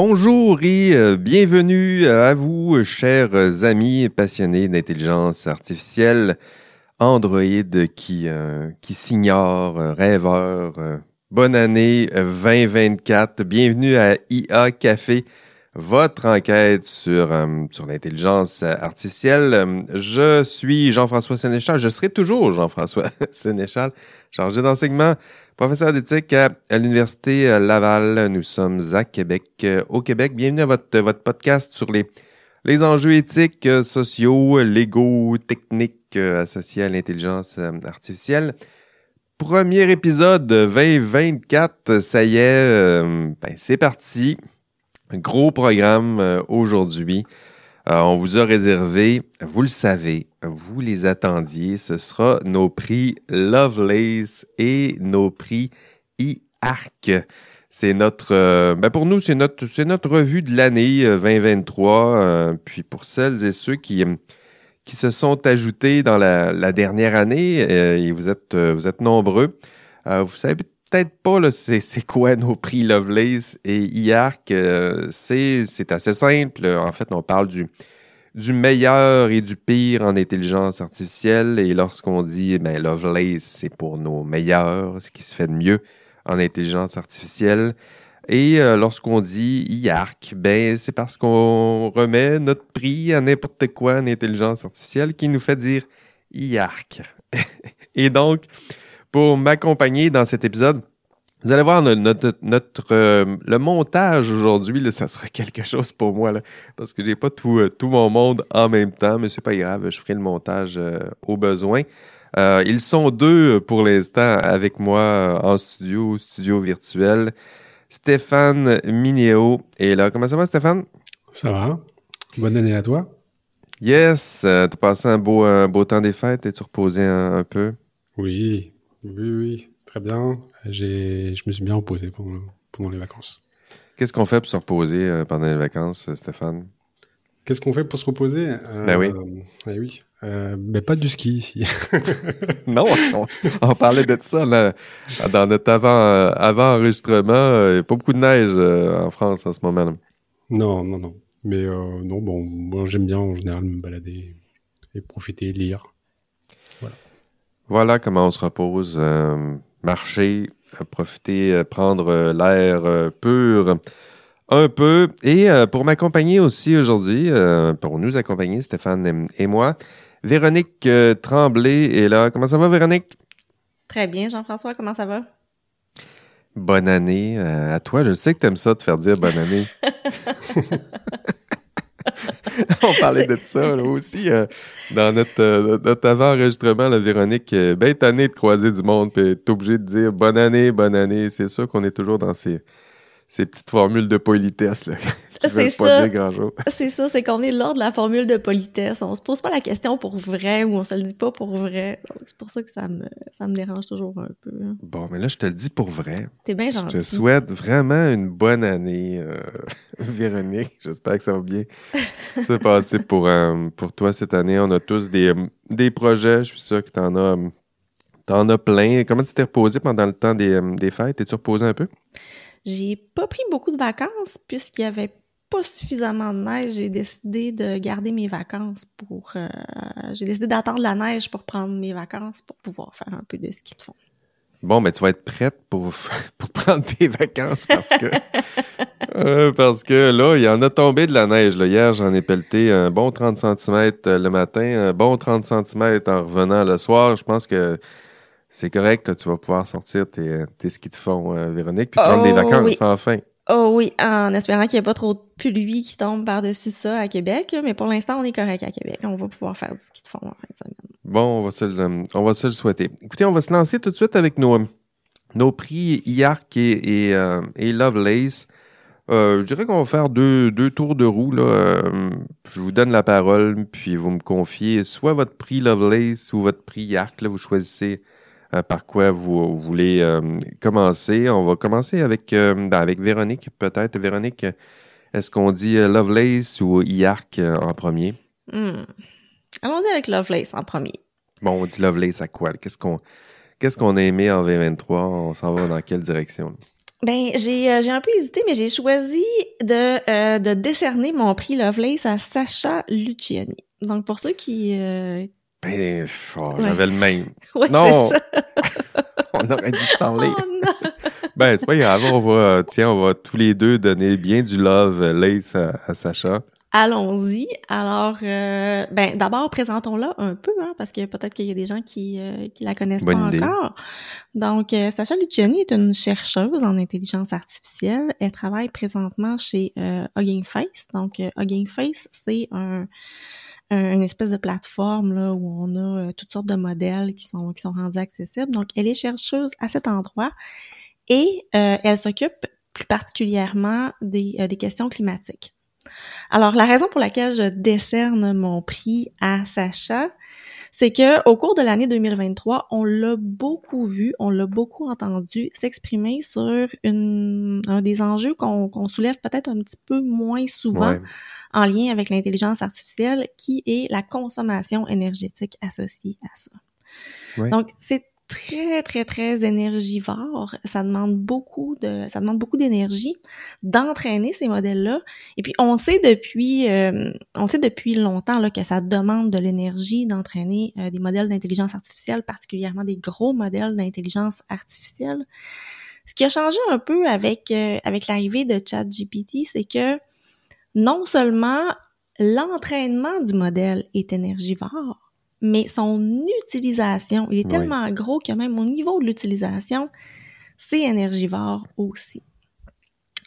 Bonjour et euh, bienvenue à vous, chers amis passionnés d'intelligence artificielle, Android qui, euh, qui s'ignore, rêveur. euh, bonne année 2024. Bienvenue à IA Café, votre enquête sur, sur l'intelligence artificielle. Je suis Jean-François Sénéchal. Je serai toujours Jean-François Sénéchal, chargé d'enseignement Professeur d'éthique à, l'Université Laval, nous sommes à Québec, euh, au Québec. Bienvenue à votre, votre podcast sur les, les enjeux éthiques, euh, sociaux, légaux, techniques euh, associés à l'intelligence euh, artificielle. Premier épisode 2024, ça y est, euh, ben, c'est parti. Gros programme euh, aujourd'hui. Euh, on vous a réservé, vous le savez, vous les attendiez, ce sera nos prix Lovelace et nos prix e-ARC. C'est notre, euh, ben pour nous, c'est notre, c'est notre revue de l'année euh, 2023. euh, puis pour celles et ceux qui, qui se sont ajoutés dans la, dernière année, et vous êtes, vous êtes nombreux, vous savez peut-être pas là, c'est, c'est quoi nos prix Lovelace? Et IARC. c'est, assez simple. En fait, on parle du, du meilleur et du pire en intelligence artificielle. Et lorsqu'on dit ben, Lovelace, c'est pour nos meilleurs, ce qui se fait de mieux en intelligence artificielle. Et euh, lorsqu'on dit IARC, ben, c'est parce qu'on remet notre prix à n'importe quoi en intelligence artificielle qui nous fait dire IARC. et donc, pour m'accompagner dans cet épisode, vous allez voir notre, notre, notre, euh, le montage aujourd'hui, ça sera quelque chose pour moi, là, parce que j'ai pas tout, euh, tout mon monde en même temps, mais c'est pas grave, je ferai le montage euh, au besoin. Ils sont deux pour l'instant avec moi en studio, studio virtuel. Stéphane Minéo est là. Comment ça va, Stéphane? Ça va. Bonne année à toi. Yes, t'as passé un beau, un beau temps des fêtes, t'es-tu reposé un, un peu? Oui, oui, oui, très bien. J'ai, je me suis bien reposé pendant, pendant les vacances. Qu'est-ce qu'on fait pour se reposer euh, pendant les vacances, euh, Stéphane? Qu'est-ce qu'on fait pour se reposer? Euh, Ben oui. eh oui. Euh, mais pas du ski ici. Non, on, on parlait de ça là, dans notre avant, euh, avant enregistrement. Il n'y a pas beaucoup de neige euh, en France en ce moment. là. non, non, non. Mais euh, non, bon, moi j'aime bien en général me balader et profiter, lire. Voilà comment on se repose. euh, marcher, euh, profiter, euh, prendre l'air pur un peu. Et pour m'accompagner aussi aujourd'hui, pour nous accompagner, Stéphane et moi, Véronique Tremblay est là. Comment ça va, Véronique? Très bien, Jean-François, comment ça va? Bonne année à toi. Je sais que tu aimes ça de faire dire bonne année. On parlait de ça là, aussi euh, dans notre, euh, avant-enregistrement, la Véronique. Euh, ben de croiser du monde, puis est obligée de dire bonne année, bonne année. C'est sûr qu'on est toujours dans ces, ces petites formules de politesse là, qui C'est veulent pas ça. dire grand-chose. C'est ça, c'est qu'on est lors de la formule de politesse. On se pose pas la question pour vrai ou on se le dit pas pour vrai. Donc, c'est pour ça que ça me, ça me dérange toujours un peu. hein. Bon, mais là, je te le dis pour vrai. T'es bien Je te gentil. souhaite vraiment une bonne année, euh, Véronique. J'espère que ça va bien se passer pour, euh, pour toi cette année. On a tous des, euh, des projets. Je suis sûr que tu en as, t'en as plein. Comment tu t'es reposé pendant le temps des, des fêtes? Es-tu reposé un peu? J'ai pas pris beaucoup de vacances puisqu'il y avait pas suffisamment de neige. J'ai décidé de garder mes vacances pour. euh, j'ai décidé d'attendre la neige pour prendre mes vacances pour pouvoir faire un peu de ski de fond. Bon, mais tu vas être prête pour, pour prendre tes vacances parce que euh, parce que là, il y en a tombé de la neige. Là. Hier, j'en ai pelleté un bon 30 cm le matin, un bon 30 cm en revenant le soir. Je pense que c'est correct. Tu vas pouvoir sortir tes, tes skis de fond, euh, Véronique, puis prendre des Oh, vacances oui. enfin. Oh oui, en espérant qu'il n'y ait pas trop de pluie qui tombe par-dessus ça à Québec. Mais pour l'instant, on est correct à Québec. On va pouvoir faire du ski de fond en fin de semaine. Bon, on va, se le, on va se le souhaiter. Écoutez, on va se lancer tout de suite avec nos, nos prix IARC et, et, euh, et Lovelace. Euh, je dirais qu'on va faire deux, deux tours de roue. Là. Euh, je vous donne la parole, puis vous me confiez soit votre prix Lovelace ou votre prix IARC. Là, vous choisissez euh, par quoi vous, voulez euh, commencer? On va commencer avec, euh, ben, avec Véronique, peut-être. Véronique, est-ce qu'on dit Lovelace ou IARC en premier? Hmm. Allons-y avec Lovelace en premier. Bon, on dit Lovelace à quoi? Qu'est-ce qu'on qu'est-ce qu'on a aimé en 2023? On s'en va dans quelle direction? Ben, j'ai j'ai un peu hésité, mais j'ai choisi de, de décerner mon prix Lovelace à Sacha Luciani. Donc, pour ceux qui... Euh... Ben, oh, j'avais le même. Ouais, non! On aurait dû parler. Oh, non. Ben, c'est pas grave, on va, tiens, on va tous les deux donner bien du love euh, lace à, à Sacha. Allons-y. Alors, euh, ben, d'abord, présentons-la un peu, hein, parce que peut-être qu'il y a des gens qui euh, qui la connaissent Bonne pas idée. encore. Donc, euh, Sacha Luciani est une chercheuse en intelligence artificielle. Elle travaille présentement chez euh, Hugging Face. Donc, Hugging Face, c'est un, un- une espèce de plateforme là où on a euh, toutes sortes de modèles qui sont qui sont rendus accessibles. Donc, elle est chercheuse à cet endroit et euh, elle s'occupe plus particulièrement des, euh, des questions climatiques. Alors, la raison pour laquelle je décerne mon prix à Sacha, c'est que au cours de l'année 2023, on l'a beaucoup vu, on l'a beaucoup entendu s'exprimer sur une, un des enjeux qu'on soulève peut-être un petit peu moins souvent Ouais. en lien avec l'intelligence artificielle, qui est la consommation énergétique associée à ça. Ouais. Donc, c'est très, très, très énergivore. Ça demande beaucoup de, ça demande beaucoup d'énergie d'entraîner ces modèles-là. Et puis, on sait depuis, euh, on sait depuis longtemps là, que ça demande de l'énergie d'entraîner euh, des modèles d'intelligence artificielle, particulièrement des gros modèles d'intelligence artificielle. Ce qui a changé un peu avec euh, avec l'arrivée de ChatGPT, c'est que non seulement l'entraînement du modèle est énergivore, mais son utilisation, il est Oui. tellement gros que même au niveau de l'utilisation, c'est énergivore aussi.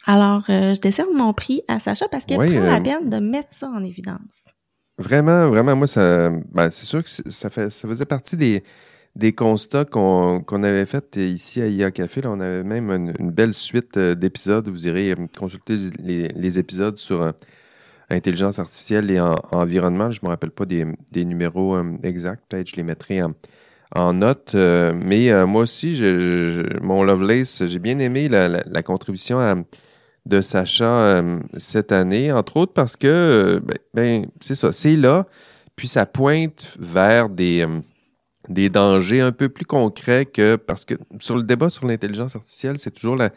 Alors, euh, je décerne mon prix à Sacha parce qu'elle Oui, prend la euh, peine de mettre ça en évidence. Vraiment, vraiment, moi, ça, ben, c'est sûr que ça, fait, ça faisait partie des, des constats qu'on avait fait ici à IA Café. Là, on avait même une, une belle suite euh, d'épisodes. Vous irez consulter les, les épisodes sur intelligence artificielle et en- environnement. Je ne me rappelle pas des, numéros euh, exacts. Peut-être je les mettrai en, note. Euh, mais euh, moi aussi, mon Lovelace, j'ai bien aimé la, contribution de Sacha cette année, entre autres parce que, ben, ben, c'est ça, c'est là, puis ça pointe vers des, des dangers un peu plus concrets que, parce que sur le débat sur l'intelligence artificielle, c'est toujours la,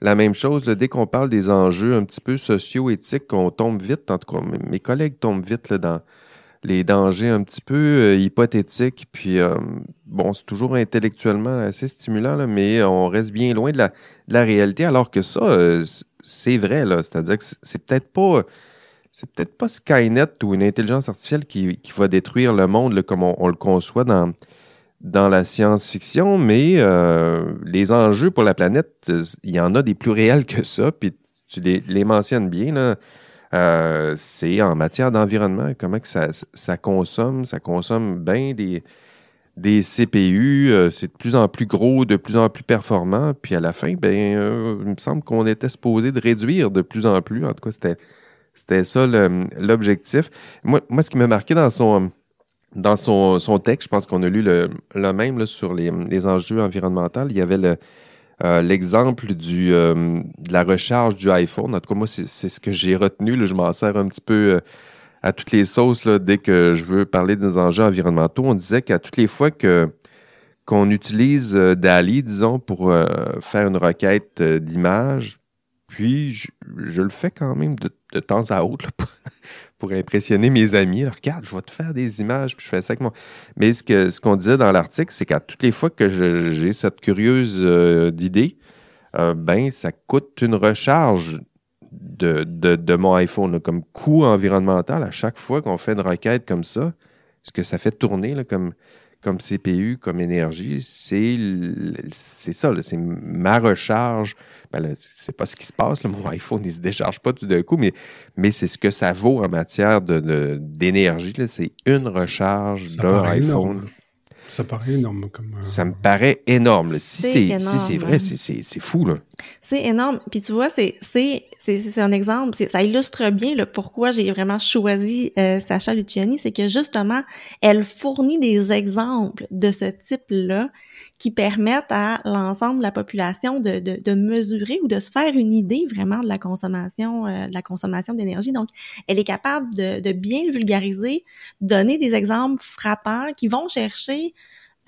la même chose. dès qu'on parle des enjeux un petit peu socio-éthiques, on tombe vite, en tout cas, mes- collègues tombent vite dans les dangers un petit peu euh, hypothétiques, puis euh, bon, c'est toujours intellectuellement assez stimulant, mais on reste bien loin de la, réalité, alors que ça, euh, c'est vrai. C'est-à-dire que c'est- peut-être pas. C'est peut-être pas Skynet ou une intelligence artificielle qui, va détruire le monde comme on, on le conçoit dans, dans la science-fiction, mais euh, les enjeux pour la planète, il y en a des plus réels que ça, puis tu les, les mentionnes bien, là. Euh, c'est en matière d'environnement, comment que ça, ça consomme, ça consomme bien des, des CPU, euh, c'est de plus en plus gros, de plus en plus performant, puis à la fin, ben, euh, il me semble qu'on était supposé de réduire de plus en plus. En tout cas, c'était, c'était ça l'objectif. Moi, moi, ce qui m'a marqué dans son, dans son, son texte, je pense qu'on a lu le, le même sur les, les enjeux environnementaux. Il y avait euh, l'exemple euh, de la recharge du iPhone. En tout cas, moi, c'est, ce que j'ai retenu. là. je m'en sers un petit peu euh, à toutes les sauces là, dès que je veux parler des enjeux environnementaux. On disait qu'à toutes les fois que qu'on utilise DALI, disons, pour faire une requête d'image, puis je, le fais quand même de, de temps à autre pour, impressionner mes amis. Là, Regarde, je vais te faire des images, puis je fais ça avec moi. Mais ce que ce qu'on disait dans l'article, c'est qu'à toutes les fois que j'ai cette curieuse euh, d'idée, euh, ben ça coûte une recharge de, de, mon iPhone comme coût environnemental à chaque fois qu'on fait une requête comme ça. Ce que ça fait tourner là, comme comme CPU, comme énergie, c'est ça, c'est ma recharge. Ben là, c'est pas ce qui se passe, là, mon iPhone, il se décharge pas tout d'un coup, mais, mais c'est ce que ça vaut en matière de- de- d'énergie. c'est une recharge d'un iPhone. énorme. Ça paraît énorme comme. euh, Ça me paraît énorme. là. Si C'est si c'est hein. vrai, c'est- c'est c'est fou. Là. C'est énorme. Puis tu vois, c'est c'est c'est c'est un exemple. Ça illustre bien le pourquoi j'ai vraiment choisi euh, Sacha Luciani, c'est que justement, elle fournit des exemples de ce type-là qui permettent à l'ensemble de la population de, de, de mesurer ou de se faire une idée vraiment de la consommation euh, de la consommation d'énergie. Donc, elle est capable de, de bien vulgariser, donner des exemples frappants qui vont chercher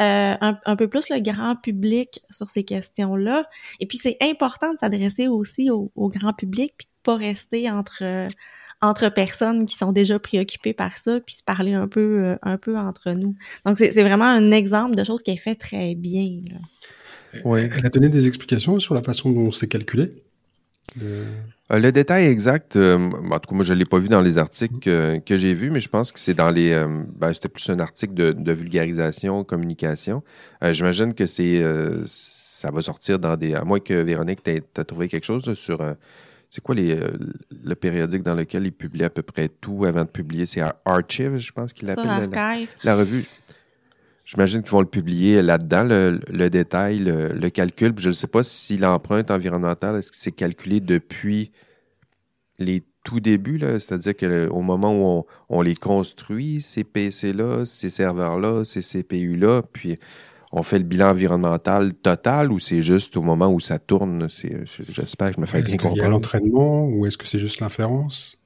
euh, un, peu plus le grand public sur ces questions-là. Et puis c'est important de s'adresser aussi au, grand public, puis de pas rester entre entre personnes qui sont déjà préoccupées par ça, puis se parler un peu euh, un peu entre nous. Donc c'est vraiment un exemple de choses qui est fait très bien. Là. Ouais. Elle a donné des explications sur la façon dont c'est calculé? Euh, le détail exact, euh, en tout cas, moi, je ne l'ai pas vu dans les articles que, j'ai vus, mais je pense que c'est dans les. Euh, ben, c'était plus un article de, vulgarisation, communication. J'imagine que c'est ça va sortir dans des. À moins que Véronique, tu as trouvé quelque chose sur. C'est quoi les, le périodique dans lequel il publie à peu près tout avant de publier? C'est Archive, je pense qu'il l'appelle. La, la, revue. J'imagine qu'ils vont le publier là-dedans, le, détail, le, calcul. je ne sais pas si l'empreinte environnementale, est-ce que c'est calculé depuis les tout débuts, c'est-à-dire qu'au moment où on, les construit, ces PC-là, ces serveurs-là, ces CPU-là, puis on fait le bilan environnemental total ou c'est juste au moment où ça tourne? J'espère que je me fais bien comprendre. Est-ce qu'il y a l'entraînement ou est-ce que c'est juste l'inférence?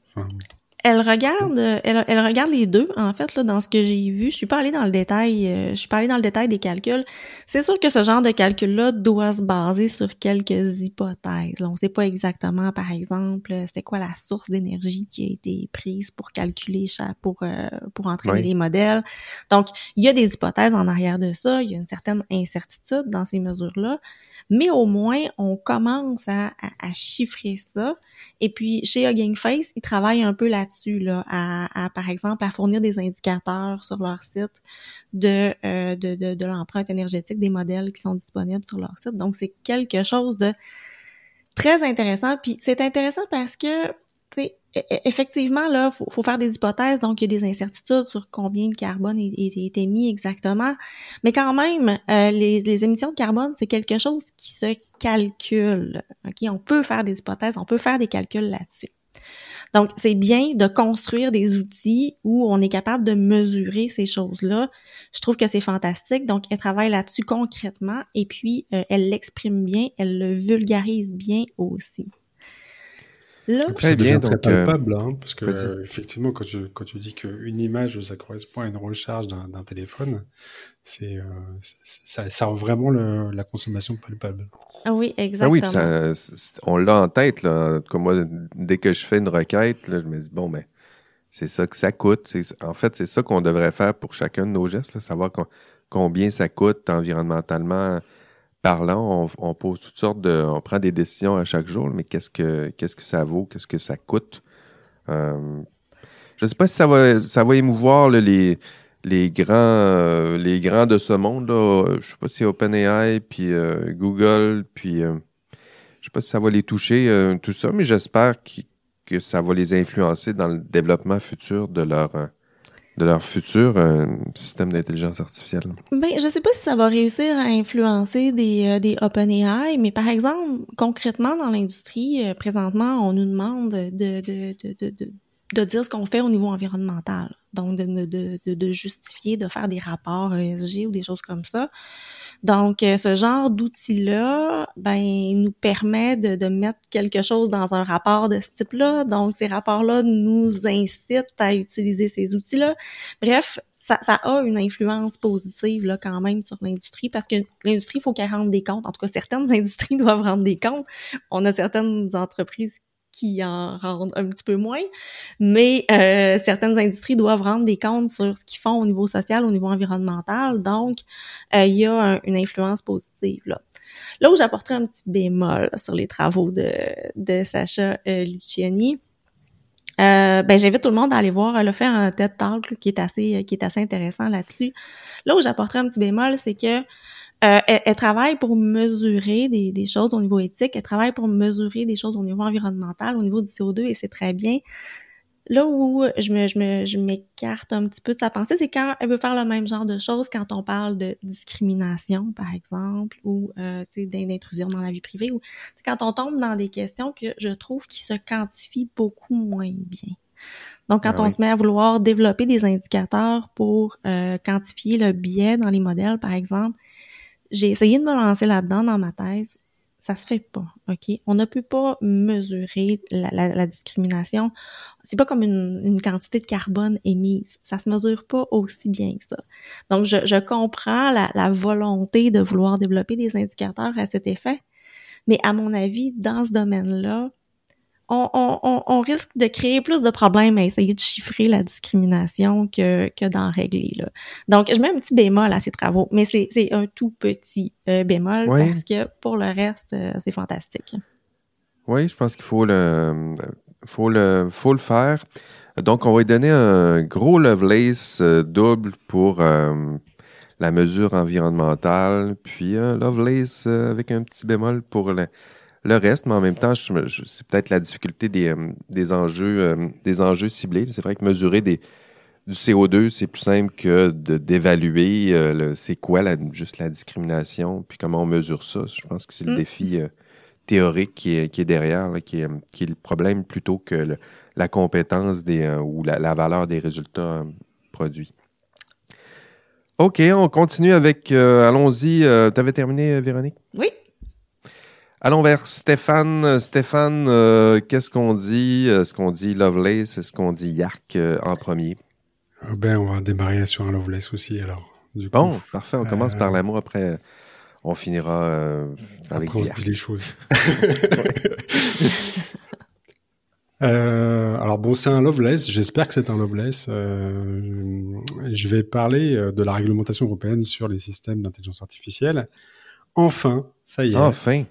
Elle regarde, elle, elle, regarde les deux en fait là dans ce que j'ai vu. Je suis pas allée dans le détail, euh, je suis pas allée dans le détail des calculs. C'est sûr que ce genre de calcul là doit se baser sur quelques hypothèses. Là, on sait pas exactement, par exemple, c'était quoi la source d'énergie qui a été prise pour calculer pour euh, pour entraîner les modèles. Donc, il y a des hypothèses en arrière de ça. Il y a une certaine incertitude dans ces mesures là mais au moins on commence à, à, chiffrer ça. Et puis chez Hugging Face, ils travaillent un peu là-dessus, là, à, par exemple à fournir des indicateurs sur leur site de, euh, de, de, de l'empreinte énergétique des modèles qui sont disponibles sur leur site. Donc c'est quelque chose de très intéressant. Puis c'est intéressant parce que, effectivement, là, faut, faire des hypothèses, donc il y a des incertitudes sur combien de carbone est, émis exactement. Mais quand même, euh, les, les, émissions de carbone, c'est quelque chose qui se calcule. Ok, on peut faire des hypothèses, on peut faire des calculs là-dessus. Donc, c'est bien de construire des outils où on est capable de mesurer ces choses-là. Je trouve que c'est fantastique. Donc, elle travaille là-dessus concrètement et puis euh, elle l'exprime bien, elle le vulgarise bien aussi. Là, c'est bien très euh, palpable, hein, parce que euh, effectivement, quand tu, quand tu dis qu'une image, ça correspond à une recharge d'un téléphone, c'est euh, ça, ça rend vraiment le, la consommation palpable. Ah oui, exactement. Ah oui, ça, on l'a en tête. Là. Comme moi, dès que je fais une requête, là, je me dis, bon, ben, c'est ça que ça coûte. En fait, c'est ça qu'on devrait faire pour chacun de nos gestes, là, savoir combien ça coûte environnementalement parlant, on, pose toutes sortes de, on prend des décisions à chaque jour, mais qu'est-ce que qu'est-ce que ça vaut, qu'est-ce que ça coûte? Euh, je ne sais pas si ça va ça va émouvoir les les grands euh, les grands de ce monde là. Je sais pas si OpenAI puis euh, Google puis je sais pas si ça va les toucher tout ça, mais j'espère que ça va les influencer dans le développement futur de leur de leur futur euh, système d'intelligence artificielle? Ben, je sais pas si ça va réussir à influencer des, euh, des OpenAI, mais par exemple, concrètement dans l'industrie, euh, présentement, on nous demande de, de, de, de, de dire ce qu'on fait au niveau environnemental. Donc, de, de, de, de justifier, de faire des rapports ESG ou des choses comme ça. Donc, euh, ce genre d'outil-là, ben, nous permet de, de, mettre quelque chose dans un rapport de ce type-là. Donc, ces rapports-là nous incitent à utiliser ces outils-là. Bref, ça, ça, a une influence positive là quand même sur l'industrie parce que l'industrie, il faut qu'elle rende des comptes. En tout cas, certaines industries doivent rendre des comptes. On a certaines entreprises qui en rendent un petit peu moins, mais euh, certaines industries doivent rendre des comptes sur ce qu'ils font au niveau social, au niveau environnemental, donc euh, il y a une influence positive là. Là où j'apporterai un petit bémol sur les travaux de, de Sacha euh, Luciani, euh, ben j'invite tout le monde à aller voir, elle a fait un TED Talk qui est assez qui est assez intéressant là-dessus. Là où j'apporterai un petit bémol, c'est que euh, elle, travaille pour mesurer des, des, choses au niveau éthique, elle travaille pour mesurer des choses au niveau environnemental, au niveau du CO2, et c'est très bien. Là où je me, je me, je m'écarte un petit peu de sa pensée, c'est quand elle veut faire le même genre de choses quand on parle de discrimination, par exemple, ou euh, d'intrusion dans la vie privée, ou quand on tombe dans des questions que je trouve qui se quantifient beaucoup moins bien. Donc, quand ah on se met à vouloir développer des indicateurs pour euh, quantifier le biais dans les modèles, par exemple, j'ai essayé de me lancer là-dedans dans ma thèse. Ça se fait pas, OK? On ne peut pas mesurer la, discrimination. C'est pas comme une, quantité de carbone émise. Ça se mesure pas aussi bien que ça. Donc, je, comprends la volonté de vouloir développer des indicateurs à cet effet, mais à mon avis, dans ce domaine-là, on, risque de créer plus de problèmes à essayer de chiffrer la discrimination que, que d'en régler. Là. Donc, je mets un petit bémol à ces travaux, mais c'est un tout petit euh, bémol parce que pour le reste, euh, c'est fantastique. Oui, je pense qu'il faut le, faut, le, faut le faire. Donc, on va lui donner un gros Lovelace euh, double pour la mesure environnementale, puis un Lovelace avec un petit bémol pour le, le reste, mais en même temps, c'est peut-être la difficulté des, euh, des enjeux, euh, des enjeux ciblés. C'est vrai que mesurer des, du CO2, c'est plus simple que d'évaluer euh, c'est quoi la, juste la discrimination, puis comment on mesure ça. Je pense que c'est le mm. défi théorique qui est, qui est derrière, qui, est, qui, est, le problème plutôt que la compétence des, ou la, la, valeur des résultats produits. OK, on continue avec. Allons-y. tu avais terminé, Véronique? Oui. Allons vers Stéphane. Stéphane, euh, qu'est-ce qu'on dit? Est-ce qu'on dit Lovelace? Est-ce qu'on dit Yark euh, en premier? Euh, ben, on va démarrer sur un Lovelace aussi, alors. bon, parfait. On commence par l'amour. Après, on finira avec Après, on se dit les choses. alors bon, c'est un Lovelace. J'espère que c'est un Lovelace. je vais parler de la réglementation européenne sur les systèmes d'intelligence artificielle. Enfin, ça y est. Enfin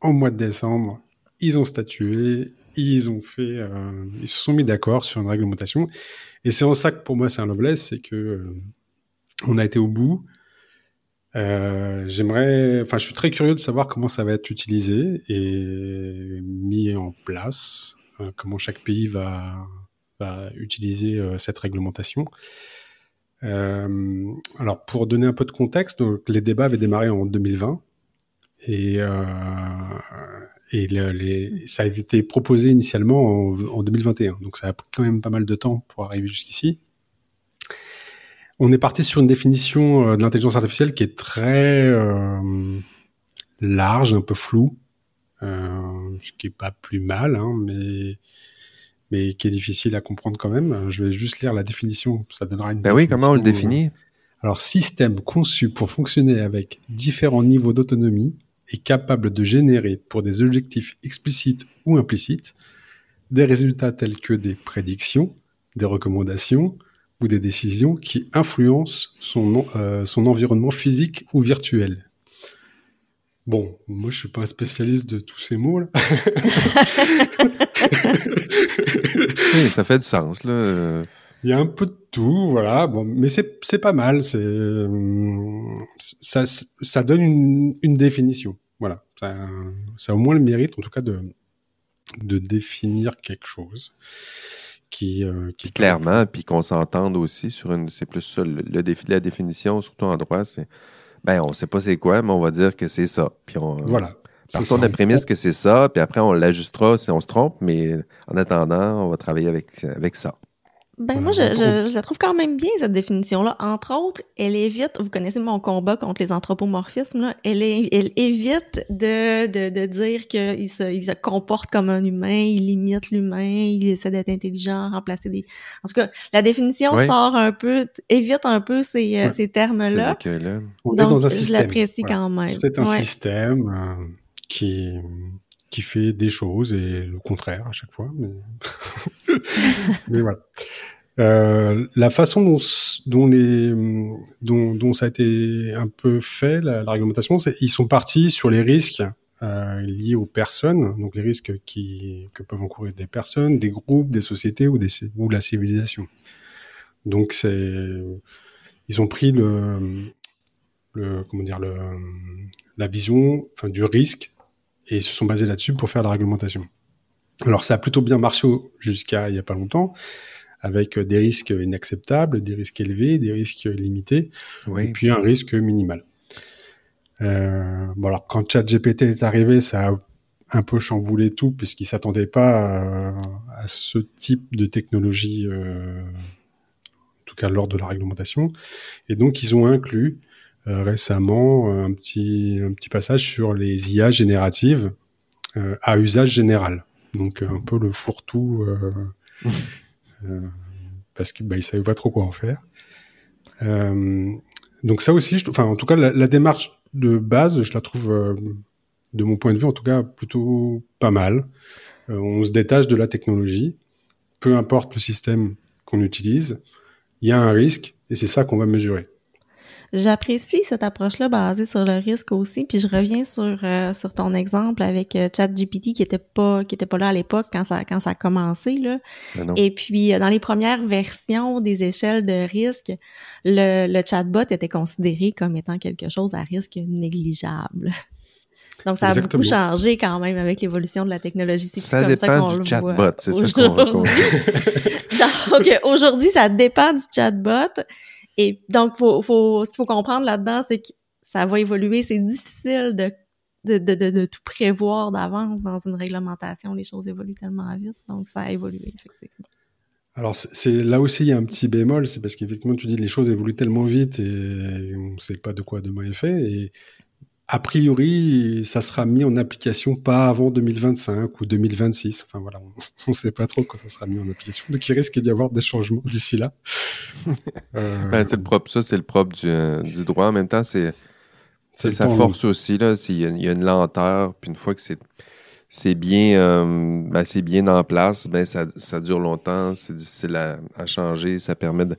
au mois de décembre, ils ont statué, ils ont fait, euh, ils se sont mis d'accord sur une réglementation. Et c'est en ça que pour moi c'est un Loveless, c'est que euh, on a été au bout. Euh, j'aimerais, enfin, je suis très curieux de savoir comment ça va être utilisé et mis en place, comment chaque pays va, va utiliser cette réglementation. alors, pour donner un peu de contexte, donc, les débats avaient démarré en 2020 et, euh, et les, ça a été proposé initialement en, 2021. Donc ça a pris quand même pas mal de temps pour arriver jusqu'ici. On est parti sur une définition euh, de l'intelligence artificielle qui est très euh, large, un peu floue, euh, ce qui est pas plus mal, hein, mais mais qui est difficile à comprendre quand même. Je vais juste lire la définition, ça donnera une. Ben oui, comment on le définit? Alors, système conçu pour fonctionner avec différents niveaux d'autonomie, est capable de générer pour des objectifs explicites ou implicites des résultats tels que des prédictions, des recommandations ou des décisions qui influencent son, euh, son environnement physique ou virtuel. Bon, moi je suis pas spécialiste de tous ces mots là. ça fait du sens là. Il y a un peu de tout, voilà. Bon, mais c'est pas mal. C'est ça ça donne une, une définition. Voilà. Ça, ça, a au moins le mérite, en tout cas, de de définir quelque chose qui, euh, qui clairement, puis qu'on s'entende aussi sur une. C'est plus ça le, défi la définition, surtout en droit, c'est ben on sait pas c'est quoi, mais on va dire que c'est ça. Puis on voilà. Partons de la prémisse que c'est ça, puis après on l'ajustera si on se trompe, mais en attendant, on va travailler avec, avec ça. Ben moi, je, je, je, la trouve quand même bien, cette définition-là. Entre autres, elle évite, vous connaissez mon combat contre les anthropomorphismes, là, elle, elle évite de, de, de dire qu'il se, il se comporte comme un humain, il imite l'humain, il essaie d'être intelligent, remplacer des... En tout cas, la définition sort un peu, évite un peu ces, euh, ces termes-là. Donc, dans un je l'apprécie quand même. C'est un système euh, qui qui fait des choses et le contraire à chaque fois. Mais, mais voilà. Euh, la façon dont, ça a été un peu fait la, réglementation, c'est ils sont partis sur les risques euh, liés aux personnes, donc les risques qui que peuvent encourir des personnes, des groupes, des sociétés ou ou la civilisation. Donc c'est ils ont pris le comment dire la vision enfin du risque et se sont basés là-dessus pour faire la réglementation. Alors ça a plutôt bien marché jusqu'à il y a pas longtemps, avec des risques inacceptables, des risques élevés, des risques limités, et puis un risque minimal. Euh, bon alors quand ChatGPT est arrivé, ça a un peu chamboulé tout puisqu'ils s'attendaient pas à, ce type de technologie, euh, en tout cas lors de la réglementation, et donc ils ont inclus récemment un petit un petit passage sur les IA génératives à usage général. Donc un peu le fourre-tout parce qu'ils bah, savaient pas trop quoi en faire. donc ça aussi, je, enfin en tout cas la, la, démarche de base, je la trouve de mon point de vue en tout cas plutôt pas mal. on se détache de la technologie, peu importe le système qu'on utilise, il y a un risque et c'est ça qu'on va mesurer. J'apprécie cette approche-là basée sur le risque aussi, puis je reviens sur euh, sur ton exemple avec euh, ChatGPT qui était pas qui était pas là à l'époque quand ça quand ça a commencé là. Ben et puis euh, dans les premières versions des échelles de risque, le, le chatbot était considéré comme étant quelque chose à risque négligeable. Donc, ça a beaucoup changé quand même avec l'évolution de la technologie. C'est ça dépend ça qu'on du chatbot, c'est ça qu'on Donc, aujourd'hui, ça dépend du chatbot. Et donc, faut, ce qu'il faut comprendre là-dedans, c'est que ça va évoluer. C'est difficile de, tout prévoir d'avance dans une réglementation. Les choses évoluent tellement vite. Donc, ça a évolué, effectivement. Alors, c'est là aussi, il y a un petit bémol. C'est parce qu'effectivement, tu dis les choses évoluent tellement vite et on ne sait pas de quoi demain est fait. A priori, ça sera mis en application pas avant 2025 ou 2026. Enfin voilà, on ne sait pas trop quand ça sera mis en application. Donc il risque d'y avoir des changements d'ici là. euh... ben, c'est le propre, ça c'est le propre du, du, droit. En même temps, c'est c'est sa force aussi là. Il y, a, il y, a une lenteur, puis une fois que c'est c'est bien euh, ben, c'est bien en place, ben ça, ça dure longtemps. C'est difficile à, à changer. Ça permet de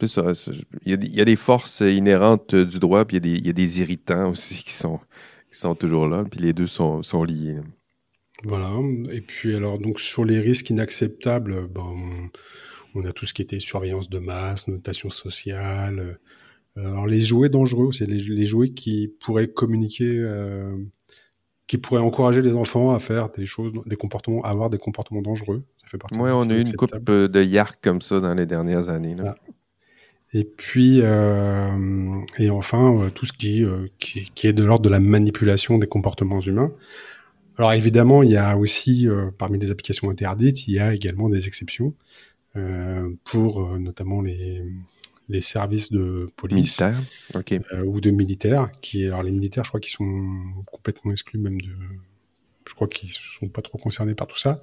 il y, a des, forces inhérentes du droit, puis il y, a des, irritants aussi qui sont, qui sont toujours là, puis les deux sont, sont liés. Voilà. Et puis alors donc sur les risques inacceptables, ben, on, a tout ce qui était surveillance de masse, notation sociale. Euh, alors les jouets dangereux, c'est les, jouets qui pourraient communiquer, euh, qui pourraient encourager les enfants à faire des choses, des comportements, à avoir des comportements dangereux. Ça fait partie. Oui, on a eu une coupe de yark comme ça dans les dernières années. Là. Ah. Et puis, euh, et enfin, euh, tout ce qui, euh, qui, qui, est de l'ordre de la manipulation des comportements humains. Alors évidemment, il y a aussi, euh, parmi les applications interdites, il y a également des exceptions euh, pour notamment les, les services de police okay. ou de militaires. Qui, alors les militaires, je crois qu'ils sont complètement exclus même de... Je crois qu'ils sont pas trop concernés par tout ça.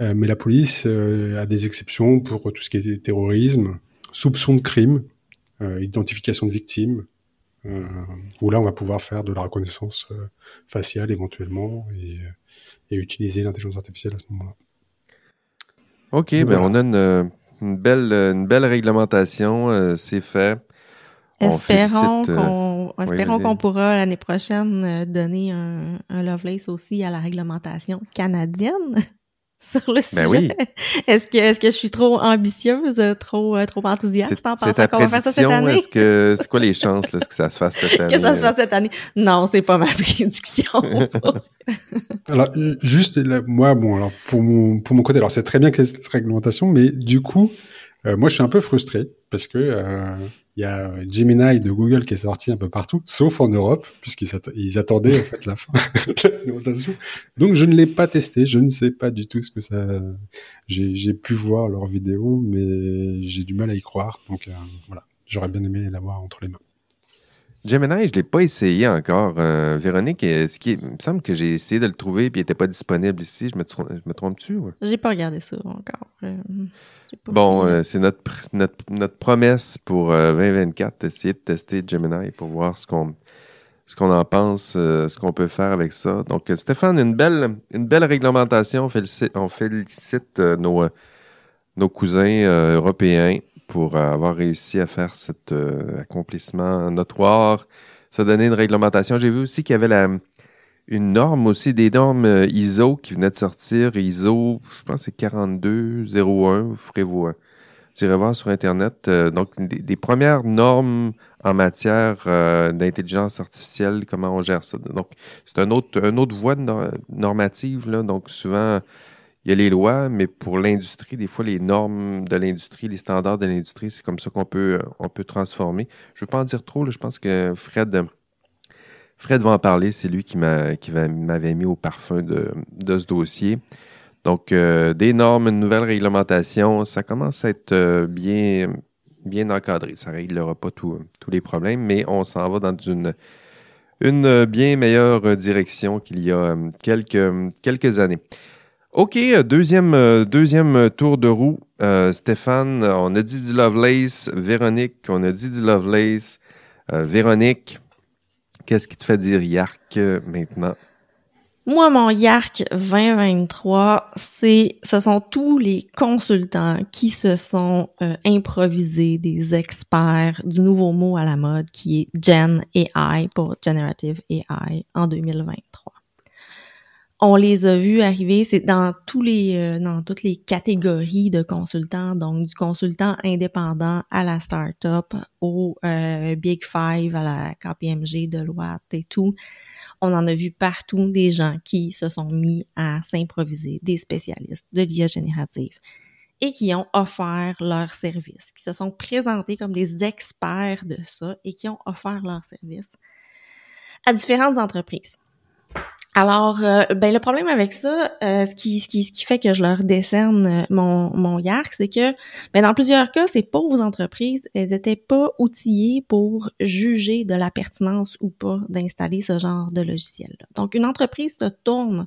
mais la police a des exceptions pour tout ce qui est terrorisme, soupçon de crime, euh, identification de victimes, euh, où là on va pouvoir faire de la reconnaissance euh, faciale éventuellement et, utiliser l'intelligence artificielle à ce moment-là. OK, ben on a une, belle, une belle réglementation, c'est fait. Espérons qu'on espérons qu'on pourra l'année prochaine donner un, un Lovelace aussi à la réglementation canadienne. sur le ben sujet. Est-ce que est-ce que je suis trop ambitieuse, trop euh, trop enthousiaste en pensant qu'on va faire ça cette année? Est-ce que c'est quoi les chances là, que ça se fasse cette année Que ça se fasse cette année? Non, c'est pas ma prédiction. alors juste moi bon alors pour mon pour mon côté alors c'est très bien que cette réglementation mais du coup euh, moi je suis un peu frustré parce que euh, il y a Gemini de Google qui est sorti un peu partout, sauf en Europe, puisqu'ils attendaient en fait la fin de l'alimentation. Donc je ne l'ai pas testé, je ne sais pas du tout ce que ça. J'ai pu voir leurs vidéos, mais j'ai du mal à y croire. Donc euh, voilà, j'aurais bien aimé l'avoir entre les mains. Gemini, je ne l'ai pas essayé encore. Euh, Véronique, ce qui il me semble que j'ai essayé de le trouver et il n'était pas disponible ici. Je me, je me trompe-tu? Ouais? J'ai pas regardé ça encore. Euh, bon, euh, c'est notre, notre, notre, promesse pour 2024 d'essayer de tester Gemini pour voir ce qu'on ce qu'on en pense, ce qu'on peut faire avec ça. Donc, Stéphane, une belle, une belle réglementation. On félicite, on félicite nos, nos cousins européens pour avoir réussi à faire cet euh, accomplissement notoire, se donner une réglementation. J'ai vu aussi qu'il y avait la, une norme aussi, des normes euh, ISO qui venaient de sortir. ISO, je pense c'est 4201, vous j'irai voir sur Internet. Euh, donc, des, premières normes en matière d'intelligence artificielle, comment on gère ça. Donc, c'est un autre, une autre voie normative, là. Donc, souvent, il y a les lois, mais pour l'industrie, des fois, les normes de l'industrie, les standards de l'industrie, c'est comme ça qu'on peut, euh, on peut transformer. Je ne veux pas en dire trop, je pense que Fred, Fred va en parler. C'est lui qui m'avait mis au parfum de, de ce dossier. Donc, euh, des normes, une nouvelle réglementation, ça commence à être euh, bien, bien encadré. Ça ne réglera pas tous les problèmes, mais on s'en va dans une, une bien meilleure direction qu'il y a quelques, quelques années. OK, deuxième, deuxième tour de roue. Stéphane, on a dit du Lovelace. Véronique, on a dit du Lovelace. Véronique, qu'est-ce qui te fait dire Yark maintenant? Moi, mon YARC 2023, c'est, ce sont tous les consultants qui se sont euh, improvisés des experts du nouveau mot à la mode qui est Gen AI pour Generative AI en 2023. On les a vus arriver, c'est dans tous les, euh, dans toutes les catégories de consultants, donc du consultant indépendant à la startup, au euh, Big Five, à la KPMG, Deloitte et tout on en a vu partout des gens qui se sont mis à s'improviser, des spécialistes de l'IA générative et qui ont offert leurs services, qui se sont présentés comme des experts de ça et qui ont offert leurs services à différentes entreprises. Alors, euh, ben le problème avec ça, euh, ce, qui, ce, qui, ce qui fait que je leur décerne euh, mon, mon YARC, c'est que ben dans plusieurs cas, ces pauvres entreprises, elles étaient pas outillées pour juger de la pertinence ou pas d'installer ce genre de logiciel-là. Donc, une entreprise se tourne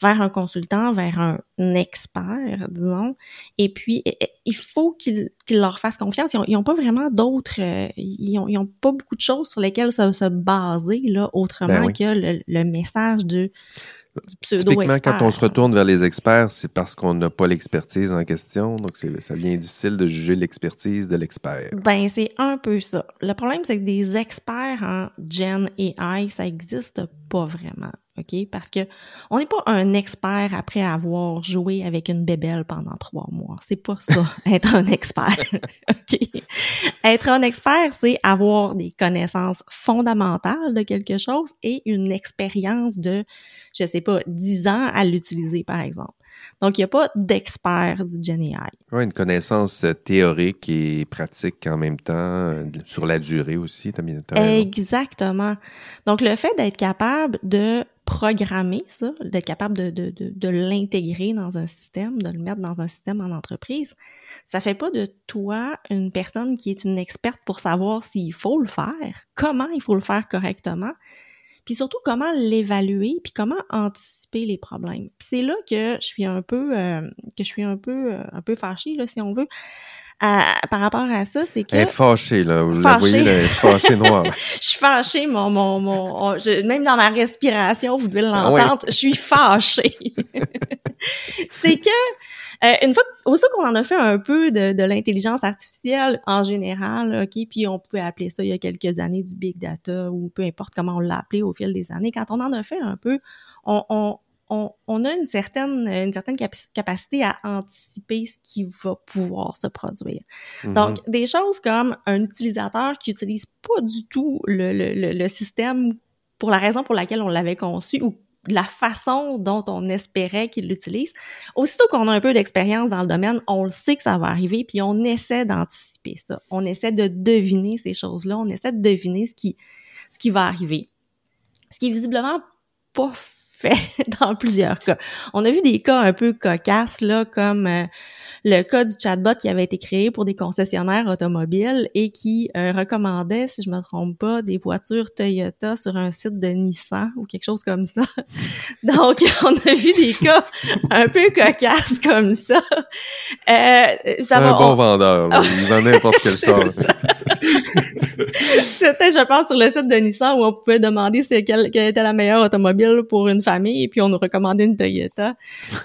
vers un consultant, vers un expert, disons, et puis il faut qu'il leur fasse confiance. Ils n'ont pas vraiment d'autres, ils, ont, ils ont pas beaucoup de choses sur lesquelles se, se baser là autrement ben que le, le message de Typiquement, quand on se retourne vers les experts, c'est parce qu'on n'a pas l'expertise en question. Donc, ça devient difficile de juger l'expertise de l'expert. Ben, c'est un peu ça. Le problème, c'est que des experts en Gen AI, ça n'existe pas vraiment. OK? Parce que on n'est pas un expert après avoir joué avec une bébelle pendant trois mois. C'est pas ça, être un expert. OK? Être un expert, c'est avoir des connaissances fondamentales de quelque chose et une expérience de, je sais pas, dix ans à l'utiliser, par exemple. Donc, il n'y a pas d'expert du GenAI. Oui, une connaissance théorique et pratique en même temps, euh, sur la durée aussi. Exactement. Donc, le fait d'être capable de programmer ça, d'être capable de, de, de, de l'intégrer dans un système, de le mettre dans un système en entreprise, ça fait pas de toi une personne qui est une experte pour savoir s'il faut le faire, comment il faut le faire correctement, puis surtout comment l'évaluer, puis comment anticiper les problèmes. Puis c'est là que je suis un peu euh, que je suis un peu euh, un peu fâchée là si on veut par rapport à ça, c'est que... Elle est fâchée, là. Vous la voyez, là, elle est fâchée noire. je suis fâchée, mon... mon, mon même dans ma respiration, vous devez ah l'entendre, je suis fâchée. c'est que, euh, une fois, aussi qu'on en a fait un peu de, de l'intelligence artificielle en général, OK, puis on pouvait appeler ça il y a quelques années du big data ou peu importe comment on l'a appelé au fil des années, quand on en a fait un peu, on, on on, a une certaine, une certaine capacité à anticiper ce qui va pouvoir se produire. Mm-hmm. Donc, des choses comme un utilisateur qui utilise pas du tout le, le, le système pour la raison pour laquelle on l'avait conçu ou la façon dont on espérait qu'il l'utilise. Aussitôt qu'on a un peu d'expérience dans le domaine, on le sait que ça va arriver, puis on essaie d'anticiper ça. On essaie de deviner ces choses-là, on essaie de deviner ce qui, ce qui va arriver. Ce qui est visiblement pas fait dans plusieurs cas. On a vu des cas un peu cocasses, là, comme euh, le cas du chatbot qui avait été créé pour des concessionnaires automobiles et qui euh, recommandait, si je me trompe pas, des voitures Toyota sur un site de Nissan ou quelque chose comme ça. Donc, on a vu des cas un peu cocasses comme ça. Euh, ça un bon vendeur, là. il vend n'importe quelle chose. C'était, je pense, sur le site de Nissan où on pouvait demander quelle, quelle était la meilleure automobile pour une famille et puis on nous recommandait une Toyota.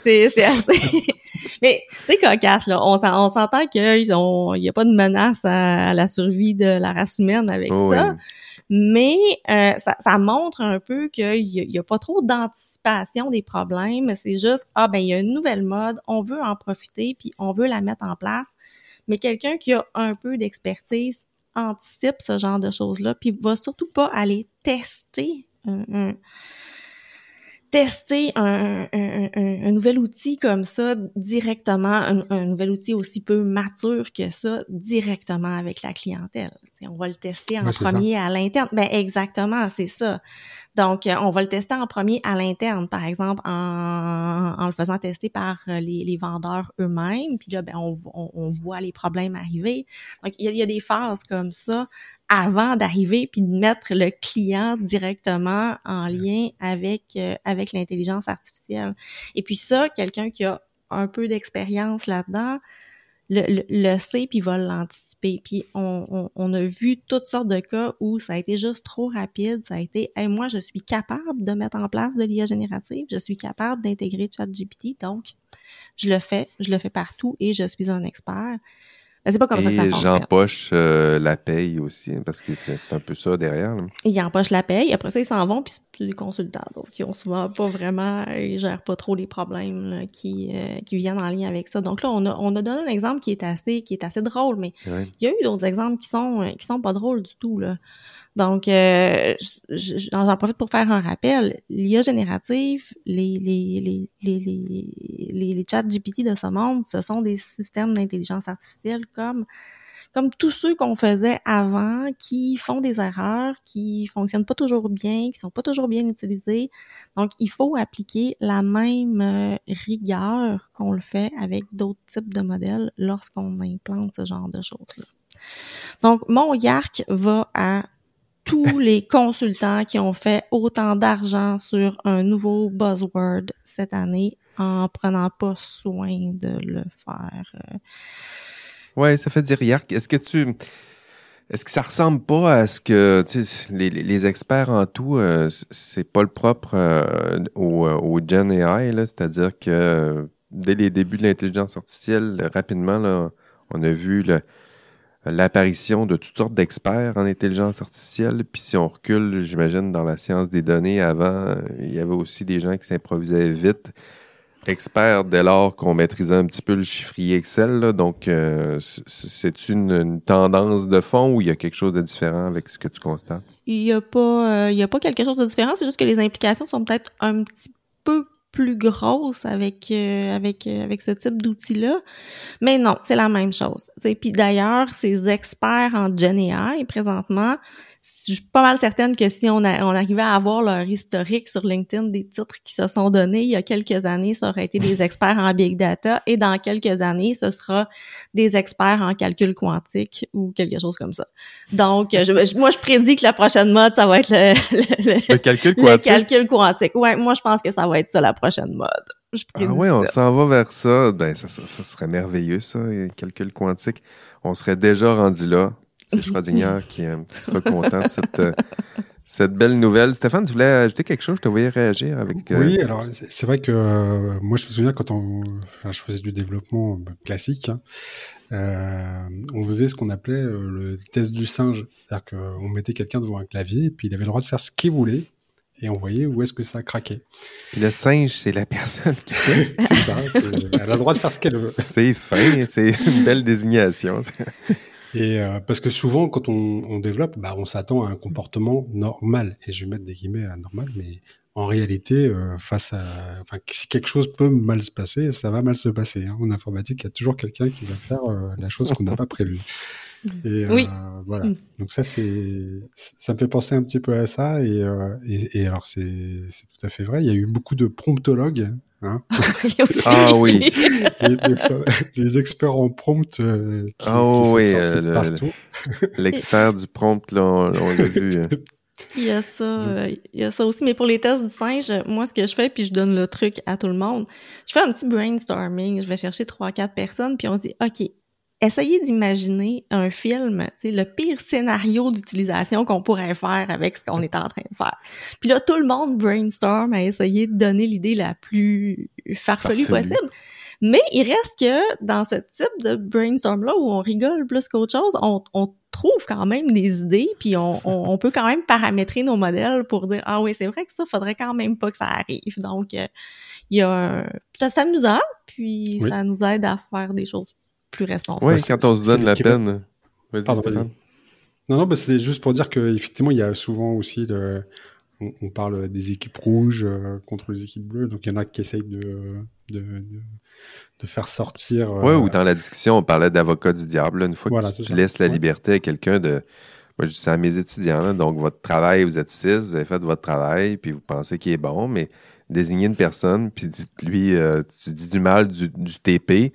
C'est, c'est assez... Mais c'est cocasse, là. On, s'entend qu'il n'y a pas de menace à, la survie de la race humaine avec oh ça. Mais euh, ça, montre un peu qu'il n'y a, pas trop d'anticipation des problèmes. C'est juste, ah ben, il y a une nouvelle mode, on veut en profiter, puis on veut la mettre en place. Mais quelqu'un qui a un peu d'expertise anticipe ce genre de choses-là, puis va surtout pas aller tester un tester un, nouvel outil comme ça directement, un, nouvel outil aussi peu mature que ça directement avec la clientèle. on va le tester en premier à l'interne. Ben exactement, c'est ça. Donc, euh, on va le tester en premier à l'interne, par exemple, en, le faisant tester par euh, les, vendeurs eux-mêmes. Puis là, ben, on, voit les problèmes arriver. Donc, il y, a, des phases comme ça avant d'arriver puis de mettre le client directement en lien avec euh, avec l'intelligence artificielle. Et puis ça, quelqu'un qui a un peu d'expérience là-dedans, le, le, sait puis va l'anticiper. Puis on, on, a vu toutes sortes de cas où ça a été juste trop rapide. Ça a été, hey, moi, je suis capable de mettre en place de l'IA générative, je suis capable d'intégrer ChatGPT, donc je le fais, je le fais partout et je suis un expert. C'est pas comme ça que ça fonctionne. j'empoche euh, la paye aussi, parce que c'est un peu ça derrière. Ils empochent la paye, après ça, ils s'en vont, puis c'est plus des consultants. Donc, ils ont souvent pas vraiment, ils gèrent pas trop les problèmes qui, euh, qui viennent en lien avec ça. Donc là, on a, on a donné un exemple qui est assez, qui est assez drôle, mais il y a eu d'autres exemples qui sont, euh, qui sont pas drôles du tout, là. Donc, euh, j'en profite pour faire un rappel. L'IA générative, les, les, les, les, les, chats GPT de ce monde, ce sont des systèmes d'intelligence artificielle comme comme tous ceux qu'on faisait avant, qui font des erreurs, qui fonctionnent pas toujours bien, qui sont pas toujours bien utilisés. Donc, il faut appliquer la même euh, rigueur qu'on le fait avec d'autres types de modèles lorsqu'on implante ce genre de choses-là. Donc, mon YARC va à tous les consultants qui ont fait autant d'argent sur un nouveau buzzword cette année en prenant pas soin de le faire. Euh. Ouais, ça fait dire hier. Est-ce que tu est-ce que ça ressemble pas à ce que tu sais, les, experts en tout, euh, c'est pas le propre euh, au, au Gen AI, c'est-à-dire que dès les débuts de l'intelligence artificielle, rapidement, là, on a vu le, l'apparition de toutes sortes d'experts en intelligence artificielle. Puis si on recule, j'imagine, dans la science des données, avant, il y avait aussi des gens qui s'improvisaient vite. Experts dès lors qu'on maîtrisait un petit peu le chiffrier Excel. Donc, euh, c'est une, tendance de fond ou il y a quelque chose de différent avec ce que tu constates? Il n'y a, pas, euh, il y a pas quelque chose de différent. C'est juste que les implications sont peut-être un petit peu plus grosse avec euh, avec euh, avec ce type d'outil là mais non c'est la même chose. Puis d'ailleurs ces experts en Gen présentement je suis pas mal certaine que si on, a, on arrivait à avoir leur historique sur LinkedIn des titres qui se sont donnés il y a quelques années, ça aurait été des experts en big data et dans quelques années, ce sera des experts en calcul quantique ou quelque chose comme ça. Donc, je, moi, je prédis que la prochaine mode, ça va être le, le, calcul quantique? Le calcul quantique. Ouais, moi, je pense que ça va être ça la prochaine mode. Je ah ouais, on s'en va vers ça. Ben, ça, ça, ça serait merveilleux, ça, calcul quantique. On serait déjà rendu là. C'est Schrödinger qui, euh, sera content de cette, euh, cette belle nouvelle. Stéphane, tu voulais ajouter quelque chose? Je te voyais réagir avec. Euh, oui, alors c'est vrai que moi, je me souviens quand on, je faisais du développement classique, hein, on faisait ce qu'on appelait le test du singe. C'est-à-dire qu'on mettait quelqu'un devant un clavier et puis il avait le droit de faire ce qu'il voulait et on voyait où est-ce que ça craquait. Le singe, c'est la personne qui c'est ça, elle a le droit de faire ce qu'elle veut. C'est fin, c'est une belle désignation. Et euh, parce que souvent, quand on, on développe, bah, on s'attend à un comportement normal. Et je vais mettre des guillemets à normal, mais en réalité, euh, face à, enfin, si quelque chose peut mal se passer, ça va mal se passer. Hein. En informatique, il y a toujours quelqu'un qui va faire euh, la chose qu'on n'a pas prévue. Et oui. voilà. Mm. Donc ça, c'est, ça me fait penser un petit peu à ça. Et, et, et alors, c'est, c'est tout à fait vrai. Il y a eu beaucoup de promptologues Hein ah oui. les, experts en prompt euh, qui, ah oui, euh, partout. L'expert du prompt, là, on, l'a vu. Hein. Il y a ça, euh, il y a ça aussi. Mais pour les tests du singe, moi, ce que je fais, puis je donne le truc à tout le monde, je fais un petit brainstorming. Je vais chercher trois, quatre personnes, puis on dit, OK, essayez d'imaginer un film, le pire scénario d'utilisation qu'on pourrait faire avec ce qu'on est en train de faire. Puis là, tout le monde brainstorm à essayer de donner l'idée la plus farfelue possible. Mais il reste que dans ce type de brainstorm-là où on rigole plus qu'autre chose, on, trouve quand même des idées, puis on, peut quand même paramétrer nos modèles pour dire ah oui c'est vrai que ça faudrait quand même pas que ça arrive. Donc euh, il y a un... c'est amusant, puis ça nous aide à faire des choses plus responsable. Oui, quand on se donne la peine. Vas-y, Non, non, bah, c'était juste pour dire qu'effectivement, il y a souvent aussi on, parle des équipes rouges contre les équipes bleues, donc il y en a qui essayent de, de, de, faire sortir. Oui, ou dans la discussion, on parlait d'avocat du diable. Une fois que tu, laisses la liberté à quelqu'un de. Moi, je dis ça à mes étudiants. donc, votre travail, vous êtes six, vous avez fait votre travail, puis vous pensez qu'il est bon, mais désignez une personne, puis dites-lui, tu dis du mal du, du TP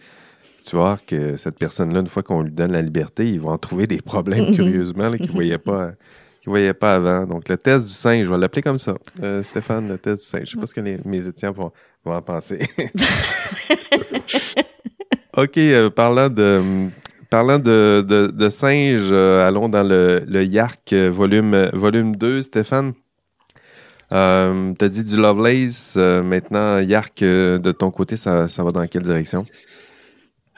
tu vois que cette personne-là, une fois qu'on lui donne la liberté, il va en trouver des problèmes, curieusement, qu'il ne voyait, pas, voyait pas avant. Donc, le test du singe, je vais l'appeler comme ça. Euh, Stéphane, le test du singe. Je ne sais pas ce que mes étudiants vont, en penser. OK, euh, parlant de... Parlant de, de, singe, euh, allons dans le, le Yark volume, volume 2, Stéphane. Euh, tu as dit du Lovelace. maintenant, Yark, de ton côté, ça, ça va dans quelle direction?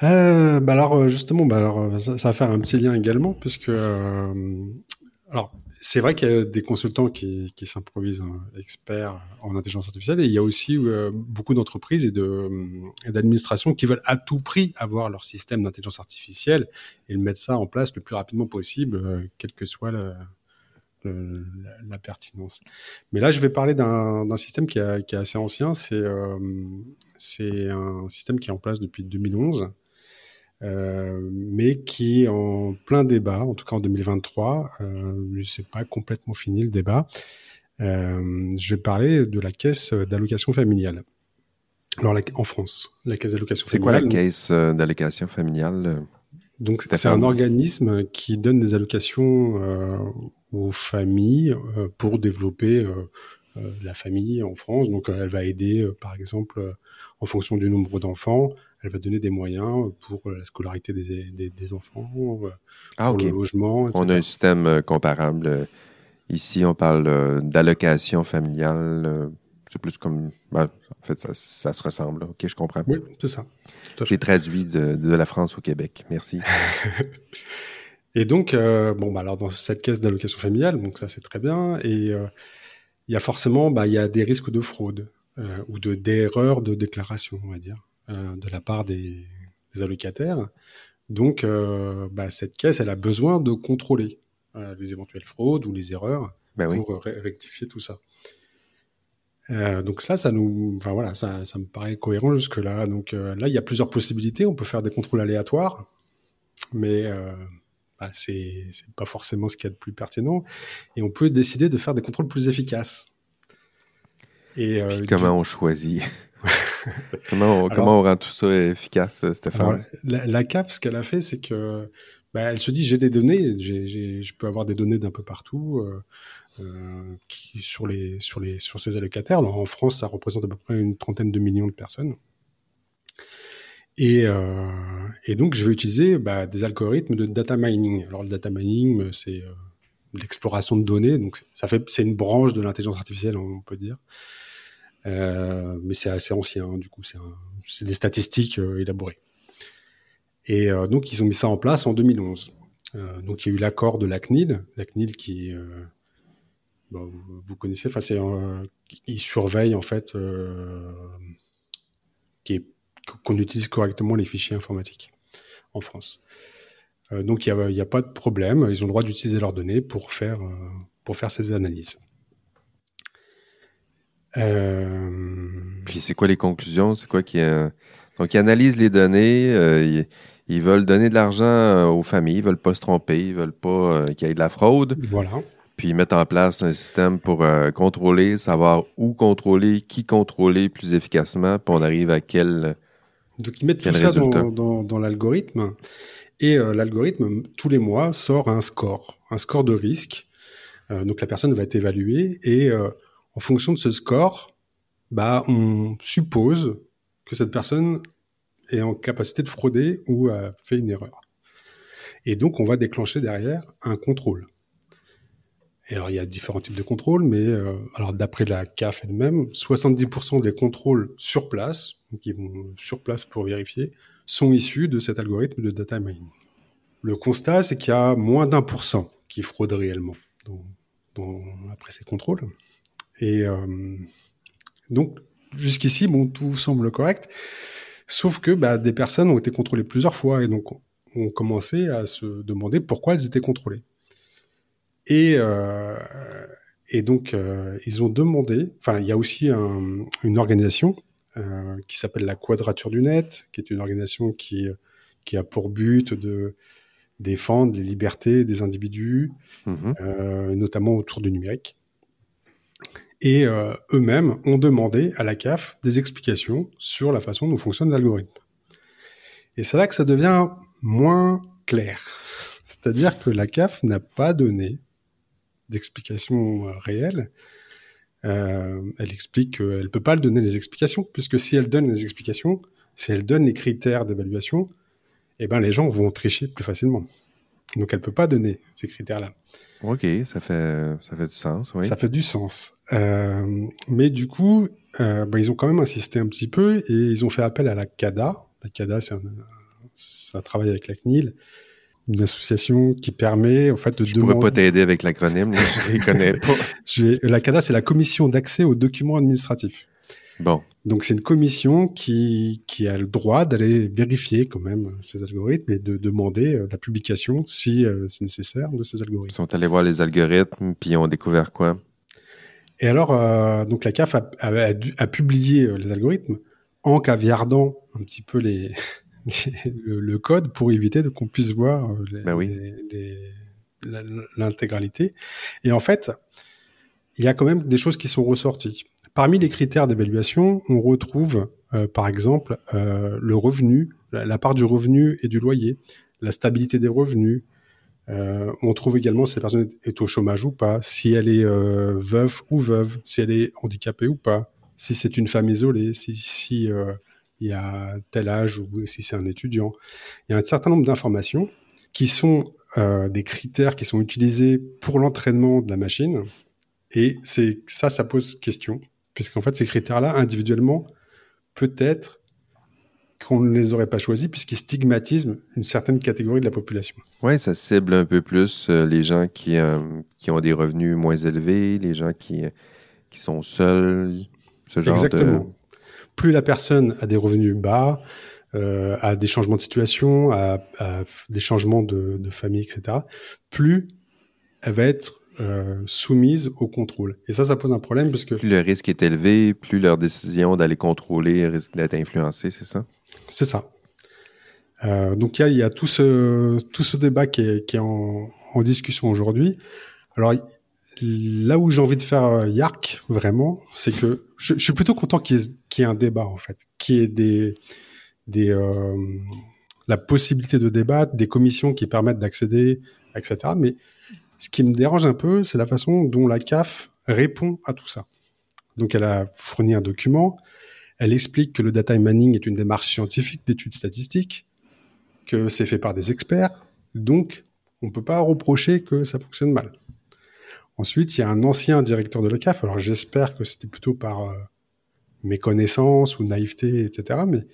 Euh, bah alors euh, justement, bah alors euh, ça, va faire un petit lien également, puisque alors c'est vrai qu'il y a des consultants qui, qui s'improvisent hein, experts en intelligence artificielle, et il y a aussi beaucoup d'entreprises et de d'administrations qui veulent à tout prix avoir leur système d'intelligence artificielle et le mettre ça en place le plus rapidement possible, quelle que soit la, pertinence. Mais là, je vais parler d'un système qui, a, qui, est assez ancien. C'est c'est un système qui est en place depuis 2011 euh, mais qui est en plein débat, en tout cas en 2023. Euh, sais pas complètement fini le débat. Euh, je vais parler de la caisse d'allocation familiale. Alors, en France, la caisse d'allocation familiale. C'est quoi la caisse d'allocation familiale Donc, c'est un organisme qui donne des allocations aux familles pour développer la famille en France. Donc, elle va aider, par exemple, en fonction du nombre d'enfants, elle va donner des moyens pour la scolarité des, enfants, euh, ah, pour le logement, On a un système euh, comparable. Ici, on parle euh, d'allocation familiale. C'est plus comme. Ben, en fait, ça, se ressemble. OK, je comprends. Oui, c'est ça. J'ai traduit de, la France au Québec. Merci. et donc, bon, bah, alors dans cette caisse d'allocation familiale, donc ça c'est très bien. Et il y a forcément, bah, y a des risques de fraude ou de d'erreur de déclaration, on va dire. Euh, de la part des, allocataires. Donc, euh, bah, cette caisse, elle a besoin de contrôler euh, les éventuelles fraudes ou les erreurs ben pour rectifier tout ça. donc ça, ça nous, enfin voilà, ça, ça me paraît cohérent jusque là. Donc là, il y a plusieurs possibilités. On peut faire des contrôles aléatoires, mais bah, c'est pas forcément ce qu'il y a de plus pertinent. Et on peut décider de faire des contrôles plus efficaces. Et comment on choisit? Comment, on, rend tout ça efficace, Stéphane? la, CAF, ce qu'elle a fait, c'est que bah, elle se dit j'ai des données, je peux avoir des données d'un peu partout euh, euh, qui, sur les sur les sur ces allocataires. en France, ça représente à peu près une trentaine de millions de personnes. Et, euh, et donc, je vais utiliser bah, des algorithmes de data mining. Alors, le data mining, c'est l'exploration de données. Donc, ça fait, c'est une branche de l'intelligence artificielle, on peut dire. Euh, mais c'est assez ancien, hein, du coup, c'est des statistiques euh, élaborées. Et euh, donc, ils ont mis ça en place en 2011. donc, il y a eu l'accord de la CNIL, la CNIL qui, vous connaissez, enfin, c'est, il surveille en fait qu'on utilise correctement les fichiers informatiques en France. donc, il n'y a, a, pas de problème. Ils ont le droit d'utiliser leurs données pour faire, pour faire ces analyses. Euh... Puis c'est quoi les conclusions? C'est quoi qui Donc, ils analysent les données, euh, ils, veulent donner de l'argent euh, aux familles, ils veulent pas se tromper, ils veulent pas euh, qu'il y ait de la fraude. Voilà. Puis ils mettent en place un système pour contrôler, savoir où contrôler, qui contrôler plus efficacement, puis on arrive à quel. Donc ils mettent tout ça dans, dans, l'algorithme. Et l'algorithme, tous les mois, sort un score, un score de risque. donc la personne va être évaluée et en fonction de ce score, bah, on suppose que cette personne est en capacité de frauder ou a fait une erreur. Et donc, on va déclencher derrière un contrôle. Et alors, il y a différents types de contrôles, mais euh, d'après la CAF elle-même, 70% des contrôles sur place, qui vont sur place pour vérifier, sont issus de cet algorithme de data mining. Le constat, c'est qu'il y a moins d'un pour cent qui fraudent réellement après ces contrôles. Et euh, donc, jusqu'ici, bon, tout semble correct. Sauf que bah, des personnes ont été contrôlées plusieurs fois et donc ont commencé à se demander pourquoi elles étaient contrôlées. Et, euh, et donc, euh, ils ont demandé, enfin, il y a aussi une organisation euh, qui s'appelle la Quadrature du Net, qui est une organisation qui, qui a pour but de défendre les libertés des individus, mhm. euh, notamment autour du numérique. Et eux-mêmes ont demandé à la CAF des explications sur la façon dont fonctionne l'algorithme. Et c'est là que ça devient moins clair. C'est-à-dire que la CAF n'a pas donné d'explications euh, réelles. Euh, elle explique qu'elle peut pas donner les explications, puisque si elle donne les explications, si elle donne les critères d'évaluation, eh ben les gens vont tricher plus facilement. Donc elle peut pas donner ces critères-là. Ok, ça fait ça fait du sens, oui. Ça fait du sens. Euh, mais du coup, euh, bah, ils ont quand même insisté un petit peu et ils ont fait appel à la CADA. La CADA, c'est un, ça travaille avec la CNIL une association qui permet en fait de je demander... pourrais pas t'aider avec l'acronyme, je les connais pas. La CADA, c'est la Commission d'accès aux documents administratifs. Bon. Donc c'est une commission qui, qui a le droit d'aller vérifier quand même ces algorithmes et de demander euh, la publication, si euh, c'est nécessaire, de ces algorithmes. Ils sont allés voir les algorithmes, puis ils ont découvert quoi? Et alors, euh, donc la CAF a, a, a, publié les algorithmes en caviardant un petit peu les, le, code pour éviter qu'on puisse voir euh, ben l'intégralité. Et en fait, il y a quand même des choses qui sont ressorties. Parmi les critères d'évaluation, on retrouve euh, par exemple euh, le revenu, la, part du revenu et du loyer, la stabilité des revenus. on trouve également si la personne est au chômage ou pas, si elle est veuve ou veuve, si elle est handicapée ou pas, si c'est une femme isolée, si, si il y a tel âge ou si c'est un étudiant. Il y a un certain nombre d'informations qui sont euh, des critères qui sont utilisés pour l'entraînement de la machine. Et c'est ça, ça pose question, puisqu'en fait, ces critères-là, individuellement, peut-être qu'on ne les aurait pas choisis puisqu'ils stigmatisent une certaine catégorie de la population. Oui, ça cible un peu plus euh, les gens qui, euh, qui ont des revenus moins élevés, les gens qui, qui sont seuls, ce genre Exactement plus la personne a des revenus bas, euh, a des changements de situation, a, des changements de, famille, etc., plus elle va être euh, soumise au contrôle. Et ça, ça pose un problème parce que... Plus le risque est élevé, plus leur décision d'aller contrôler risque d'être influencée, c'est ça? C'est ça. Euh, donc il y a, tout, ce, tout ce débat qui est, en, en discussion aujourd'hui. Alors là où j'ai envie de faire euh, Yark, vraiment, c'est que je, suis plutôt content qu'il y, ait un débat, en fait, qu'il y ait des, des, euh, la possibilité de débattre, des commissions qui permettent d'accéder, etc. Mais ce qui me dérange un peu, c'est la façon dont la CAF répond à tout ça. Donc, elle a fourni un document, elle explique que le data mining est une démarche scientifique d'études statistiques, que c'est fait par des experts, donc on ne peut pas reprocher que ça fonctionne mal. Ensuite, il y a un ancien directeur de la CAF, alors j'espère que c'était plutôt par euh, méconnaissance ou naïveté, etc., mais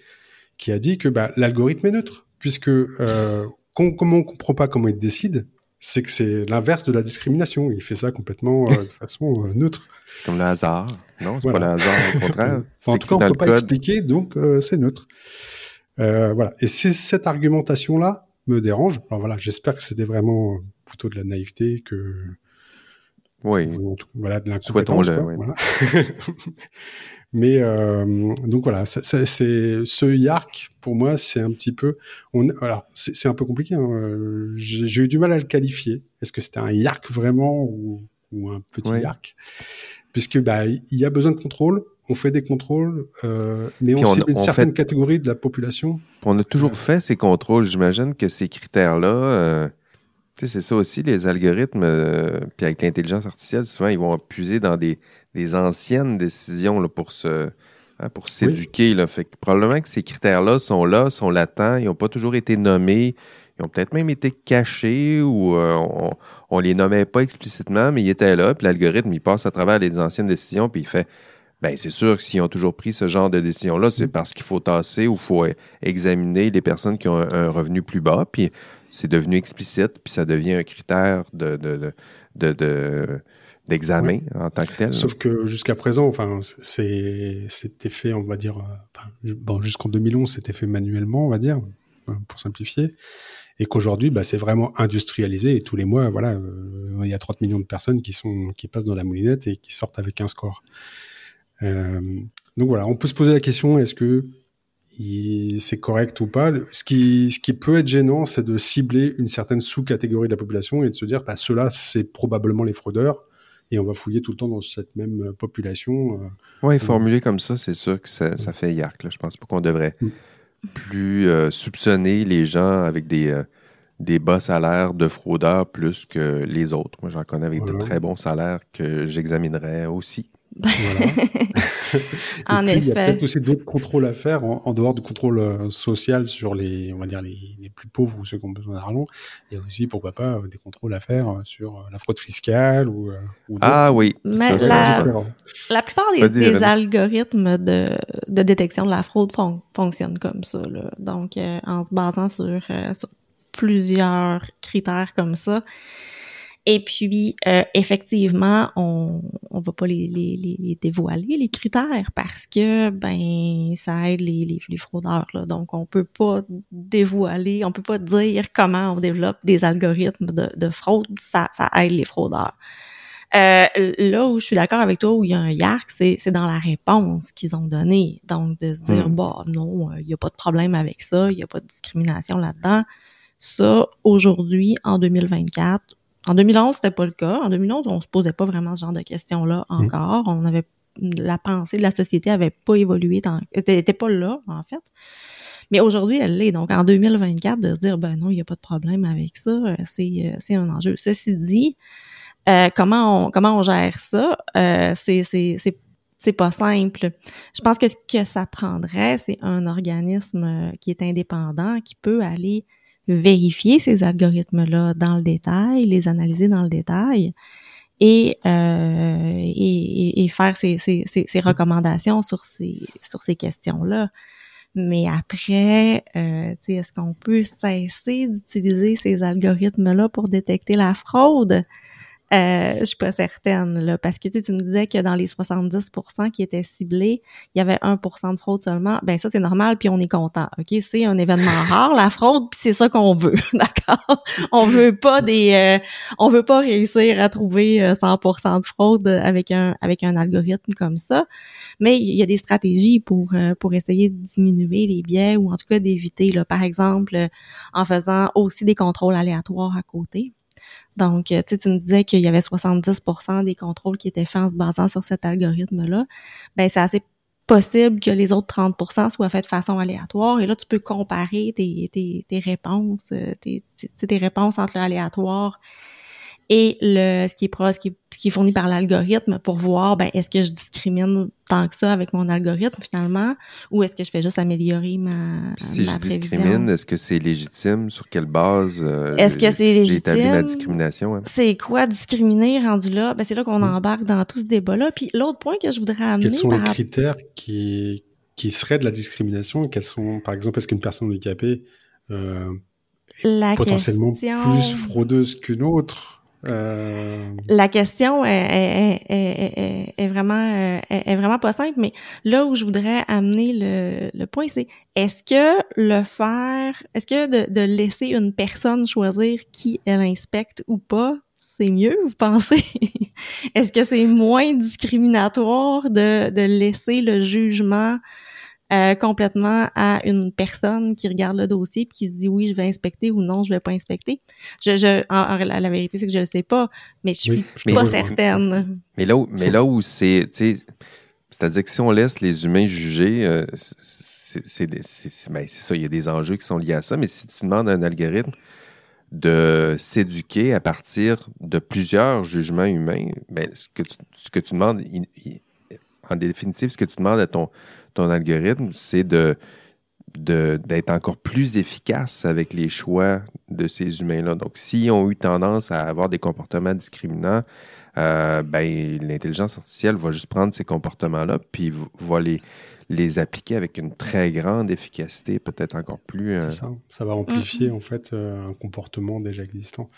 qui a dit que bah, l'algorithme est neutre, puisque euh, comme on ne comprend pas comment il décide, c'est que c'est l'inverse de la discrimination. Il fait ça complètement euh, de façon euh, neutre. C'est comme le hasard. Non, c'est pas le hasard, au contraire. en tout cas, on ne peut pas expliquer, donc c'est neutre. voilà. Et c'est cette argumentation-là me dérange. Alors voilà, j'espère que c'était vraiment plutôt de la naïveté que oui. voilà, de l'incompétence. Voilà. Mais euh, donc voilà, c'est ce Yark pour moi, c'est un petit peu. On, alors c'est un peu compliqué. Hein. J'ai eu du mal à le qualifier. Est-ce que c'était un Yark vraiment ou, ou un petit Yark? Puisque bah il y a besoin de contrôle. On fait des contrôles, euh, mais on, cible une certaine catégorie de la population. On a toujours euh, fait ces contrôles. J'imagine que ces critères-là. Euh c'est ça aussi, les algorithmes, euh, puis avec l'intelligence artificielle, souvent, ils vont puiser dans des, anciennes décisions là, pour se hein, pour s'éduquer. Fait que probablement que ces critères-là sont là, sont latents, ils n'ont pas toujours été nommés, ils ont peut-être même été cachés ou euh, on, ne les nommait pas explicitement, mais ils étaient là, puis l'algorithme, il passe à travers les anciennes décisions, puis il fait ben c'est sûr que s'ils ont toujours pris ce genre de décision-là, c'est parce qu'il faut tasser ou il faut examiner les personnes qui ont un, revenu plus bas. Puis c'est devenu explicite, puis ça devient un critère de, de, de, d'examen en tant que tel. Sauf que jusqu'à présent, enfin, c'était fait, on va dire, bon, jusqu'en 2011, c'était fait manuellement, on va dire. pour simplifier, et qu'aujourd'hui, bah, c'est vraiment industrialisé et tous les mois, voilà, euh, il y a 30 millions de personnes qui sont qui passent dans la moulinette et qui sortent avec un score. Euh, donc voilà, on peut se poser la question est-ce que c'est correct ou pas? Ce qui ce qui peut être gênant, c'est de cibler une certaine sous-catégorie de la population et de se dire, bah, ceux-là, c'est probablement les fraudeurs et on va fouiller tout le temps dans cette même population. Euh, oui, formulé comme ça, c'est sûr que ça, ça fait yark. Là. Je pense pas qu'on devrait mm plus euh, soupçonner les gens avec des, euh, des bas salaires de fraudeurs plus que les autres. Moi, j'en connais avec de très bons salaires que j'examinerais aussi. Voilà. en effet. Il y a peut-être aussi d'autres contrôles à faire en, dehors du contrôle euh, social sur les, on va dire les, les plus pauvres ou ceux qui ont besoin d'argent. Il y a aussi, pourquoi pas, euh, des contrôles à faire euh, sur la fraude fiscale ou. ou ah oui. Mais la, la, plupart des, des algorithmes de, de, détection de la fraude fonctionnent comme ça. Là. Donc, en se basant sur, sur plusieurs critères comme ça. Et puis, euh, effectivement, on on va pas les, les, les, dévoiler, les critères, parce que, ben, ça aide les, les, les fraudeurs. Là. Donc, on peut pas dévoiler, on peut pas dire comment on développe des algorithmes de, de fraude. Ça, ça aide les fraudeurs. Euh, là où je suis d'accord avec toi, où il y a un YARC, c'est, dans la réponse qu'ils ont donnée. Donc, de se dire, hmm. bah non, il n'y a pas de problème avec ça, il n'y a pas de discrimination là-dedans. Ça, aujourd'hui, en 2024, en 2011, c'était pas le cas. En 2011, on se posait pas vraiment ce genre de questions-là mm. encore. On avait la pensée de la société avait pas évolué, dans, était, pas là en fait. Mais aujourd'hui, elle l'est. Donc en 2024, de se dire ben non, il y a pas de problème avec ça, euh, c'est euh, c'est un enjeu. Ceci dit, euh, comment on comment on gère ça? Euh, C'est c'est c'est c'est pas simple. Je pense que ce que ça prendrait, c'est un organisme qui est indépendant, qui peut aller vérifier ces algorithmes-là dans le détail, les analyser dans le détail et, euh, et, et, faire ces, ces, ces, recommandations sur ces, sur ces questions-là. Mais après, euh, est-ce qu'on peut cesser d'utiliser ces algorithmes-là pour détecter la fraude? Euh, je suis pas certaine, là, parce que tu me disais que dans les 70% qui étaient ciblés, il y avait 1% de fraude seulement. Ben ça, c'est normal, puis on est content. OK? C'est un événement rare, la fraude, puis c'est ça qu'on veut. D'accord? On veut pas des euh, on veut pas réussir à trouver 100% euh, de fraude avec un avec un algorithme comme ça. Mais il y a des stratégies pour euh, pour essayer de diminuer les biais ou en tout cas d'éviter, là, par exemple, en faisant aussi des contrôles aléatoires à côté. Donc, euh, tu me disais qu'il y avait 70% des contrôles qui étaient faits en se basant sur cet algorithme-là. Ben, c'est assez possible que les autres 30% soient faits de façon aléatoire. Et là, tu peux comparer tes, tes, tes réponses, euh, tes, tes, réponses entre l'aléatoire et le ce qui est ce qui est, ce qui est fourni par l'algorithme pour voir ben est-ce que je discrimine tant que ça avec mon algorithme finalement? Ou est-ce que je fais juste améliorer ma si je discrimine est-ce que c'est légitime? Sur quelle base euh, est-ce que c'est légitime? la discrimination hein? c'est quoi discriminer rendu là? Ben c'est là qu'on mm. embarque dans tout ce débat là puis l'autre point que je voudrais amener quels sont les critères qui qui seraient de la discrimination? Quels sont par exemple est-ce qu'une personne handicapée euh, est potentiellement plus fraudeuse qu'une autre? Euh, La question est, est, vraiment euh, est, vraiment pas simple, mais là où je voudrais amener le, le point, c'est est-ce que le faire, est-ce que de, de, laisser une personne choisir qui elle inspecte ou pas, c'est mieux, vous pensez? est-ce que c'est moins discriminatoire de, de laisser le jugement euh, complètement à une personne qui regarde le dossier puis qui se dit oui je vais inspecter ou non je vais pas inspecter. Je, je en, la vérité c'est que je le sais pas, mais je suis pas certaine. Mais là où, mais là où c'est, c'est-à-dire que si on laisse les humains juger, euh, c'est ben, ça, il y a des enjeux qui sont liés à ça. Mais si tu demandes à un algorithme de s'éduquer à partir de plusieurs jugements humains, ben, ce que tu, ce que tu demandes, en définitive, ce que tu demandes à ton ton algorithme, c'est de d'être encore plus efficace avec les choix de ces humains-là. Donc, s'ils ont eu tendance à avoir des comportements discriminants, euh, ben, l'intelligence artificielle va juste prendre ces comportements-là, puis va les, les appliquer avec une très grande efficacité, peut-être encore plus. Euh, ça. ça. va amplifier, mm-hmm. en fait, euh, un comportement déjà existant.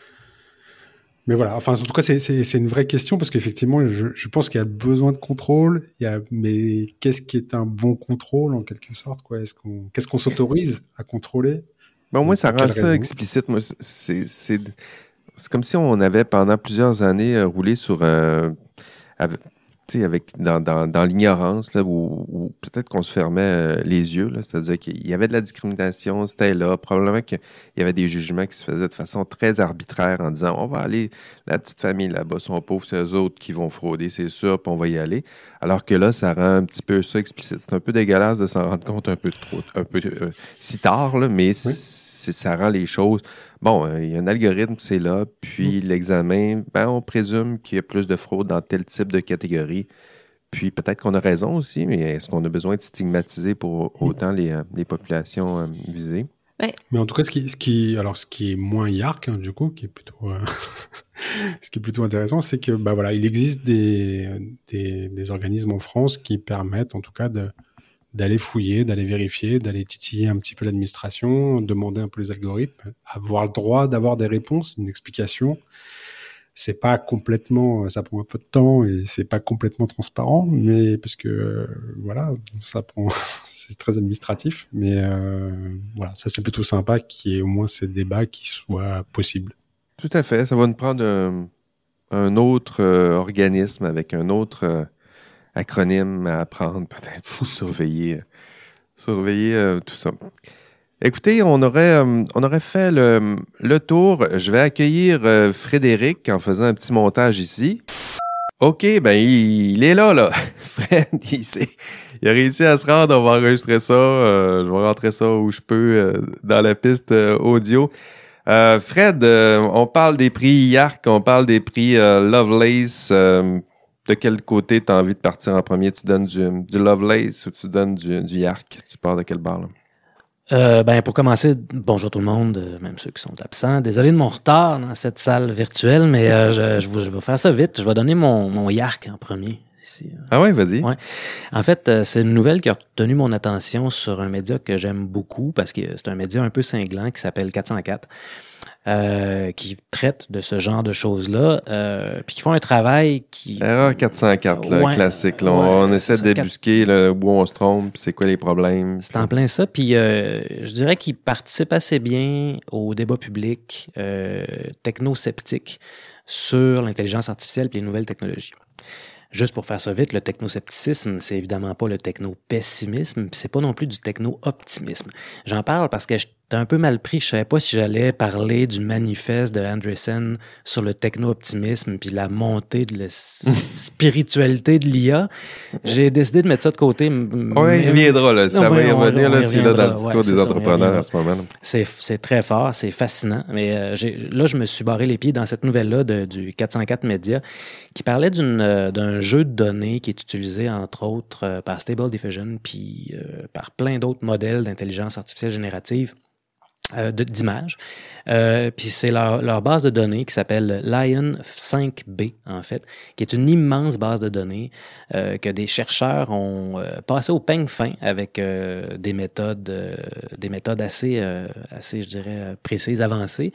Mais voilà, enfin, en tout cas, c'est une vraie question parce qu'effectivement, je, je, pense qu'il y a besoin de contrôle. Il y a, mais qu'est-ce qui est un bon contrôle en quelque sorte quoi? Est-ce qu'on, qu'est-ce qu'on s'autorise à contrôler? Ben, au moins, ça rend ça explicite. Moi, c'est comme si on avait pendant plusieurs années euh, roulé sur un avec dans, dans, dans l'ignorance, où, peut-être qu'on se fermait euh, les yeux, c'est-à-dire qu'il y avait de la discrimination, c'était là. Probablement qu'il y avait des jugements qui se faisaient de façon très arbitraire en disant on va aller, la petite famille là-bas sont pauvres, c'est eux autres qui vont frauder, c'est sûr, puis on va y aller. Alors que là, ça rend un petit peu ça explicite. C'est un peu dégueulasse de s'en rendre compte un peu trop, un peu euh, si tard, là, mais ça rend les choses bon, euh, il y a un algorithme, c'est là, puis mm. l'examen, ben, on présume qu'il y a plus de fraude dans tel type de catégorie. Puis peut-être qu'on a raison aussi, mais est-ce qu'on a besoin de stigmatiser pour autant les, euh, populations euh, visées? Mais en tout cas, ce qui, ce qui, alors ce qui est moins yark, hein, du coup, qui est plutôt, ce qui est plutôt intéressant, c'est que, bah voilà, il existe des, des, organismes en France qui permettent, en tout cas, de, d'aller fouiller, d'aller vérifier, d'aller titiller un petit peu l'administration, demander un peu les algorithmes, avoir le droit d'avoir des réponses, une explication. C'est pas complètement, ça prend un peu de temps et c'est pas complètement transparent, mais parce que voilà, ça prend, c'est très administratif, mais euh, voilà, ça c'est plutôt sympa qu'il y ait au moins ces débats qui soient possibles. Tout à fait, ça va nous prendre un, autre euh, organisme avec un autre euh, acronyme à apprendre peut-être pour surveiller, surveiller euh, tout ça. Écoutez, on aurait, euh, on aurait fait le, le, tour. Je vais accueillir euh, Frédéric en faisant un petit montage ici. OK, ben il, est là, là. Fred, il, il, a réussi à se rendre. On va enregistrer ça. je vais rentrer ça où je peux dans la piste audio. Fred, on parle des prix YARC, on parle des prix Lovelace de quel côté tu as envie de partir en premier? Tu donnes du, du Lovelace ou tu donnes du, du Yark? Tu pars de quelle barre? Euh, ben, pour commencer, bonjour tout le monde, euh, même ceux qui sont absents. Désolé de mon retard dans cette salle virtuelle, mais euh, je, je, vais faire ça vite. Je vais donner mon, mon Yark en premier. Ah oui, vas-y. Ouais. En fait, c'est une nouvelle qui a retenu mon attention sur un média que j'aime beaucoup parce que c'est un média un peu cinglant qui s'appelle 404. Euh, qui traitent de ce genre de choses-là, euh, puis qui font un travail qui... Erreur 404, là, classique. Là, on essaie de débusquer où on se trompe, c'est quoi les problèmes. C'est en plein ça. Puis euh, je dirais qu'ils participent assez bien au débat public euh, technosceptique sur l'intelligence artificielle et les nouvelles technologies. Juste pour faire ça vite, le technoscepticisme, c'est évidemment pas le techno-pessimisme, c'est pas non plus du techno-optimisme. J'en parle parce que un peu mal pris. Je savais pas si j'allais parler du manifeste de Andresen sur le techno-optimisme puis la montée de la spiritualité de l'IA. J'ai décidé de mettre ça de côté. Oui, il viendra, là. Ça va y revenir, là, là, dans le discours des entrepreneurs à ce moment. C'est très fort, c'est fascinant. Mais euh, là, je me suis barré les pieds dans cette nouvelle-là du 404 Media qui parlait euh, d'un jeu de données qui est utilisé, entre autres, euh, par Stable Diffusion puis par plein d'autres modèles d'intelligence artificielle générative euh, d'images. Euh, puis c'est leur, leur, base de données qui s'appelle Lion 5B, en fait, qui est une immense base de données euh, que des chercheurs ont euh, passé au peigne fin avec euh, des méthodes, des méthodes assez, assez, je dirais, précises, avancées.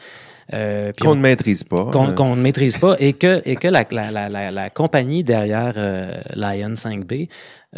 qu'on ne maîtrise pas. Qu'on ne maîtrise pas et que, et que la, la, la, la compagnie derrière Lion 5B euh,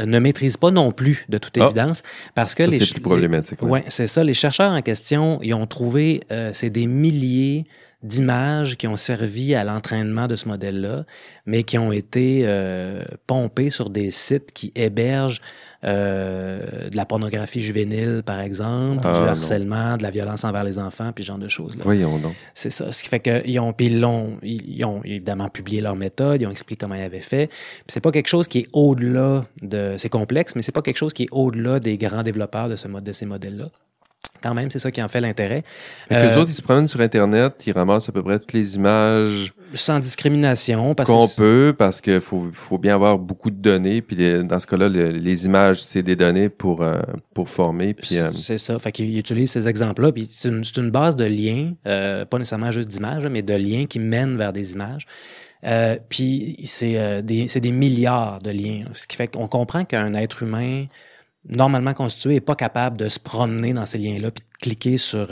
ne maîtrisent pas non plus, de toute ah. évidence, parce que les... C'est plus problématique. Ouais, c'est ça. Les chercheurs en question, ils ont trouvé, euh, c'est des milliers d'images qui ont servi à l'entraînement de ce modèle-là, mais qui ont été euh, pompées sur des sites qui hébergent euh, de la pornographie juvénile, par exemple, du ah, harcèlement, de la violence envers les enfants, puis ce genre de choses-là. Voyons donc. C'est ça. Ce qui fait qu'ils ont, puis ils, ont, ils ont évidemment publié leur méthode, ils ont expliqué comment ils avaient fait. Puis c'est pas quelque chose qui est au-delà de... C'est complexe, mais c'est pas quelque chose qui est au-delà des grands développeurs de, ce mode, de ces modèles-là. Quand même, c'est ça qui en fait l'intérêt. Euh, les autres, ils se promènent sur Internet, ils ramassent à peu près toutes les images. Sans discrimination. Qu'on peut, parce qu'il faut, faut, bien avoir beaucoup de données. Puis dans ce cas-là, les images, c'est des données pour, euh, pour former. Puis, euh, C'est ça. Fait qu'ils utilisent ces exemples-là. Puis c'est une, une, base de liens, euh, pas nécessairement juste d'images, mais de liens qui mènent vers des images. puis c'est des, des milliards de liens. Ce qui fait qu'on comprend qu'un être humain normalement constitué n'est pas capable de se promener dans ces liens-là puis de cliquer sur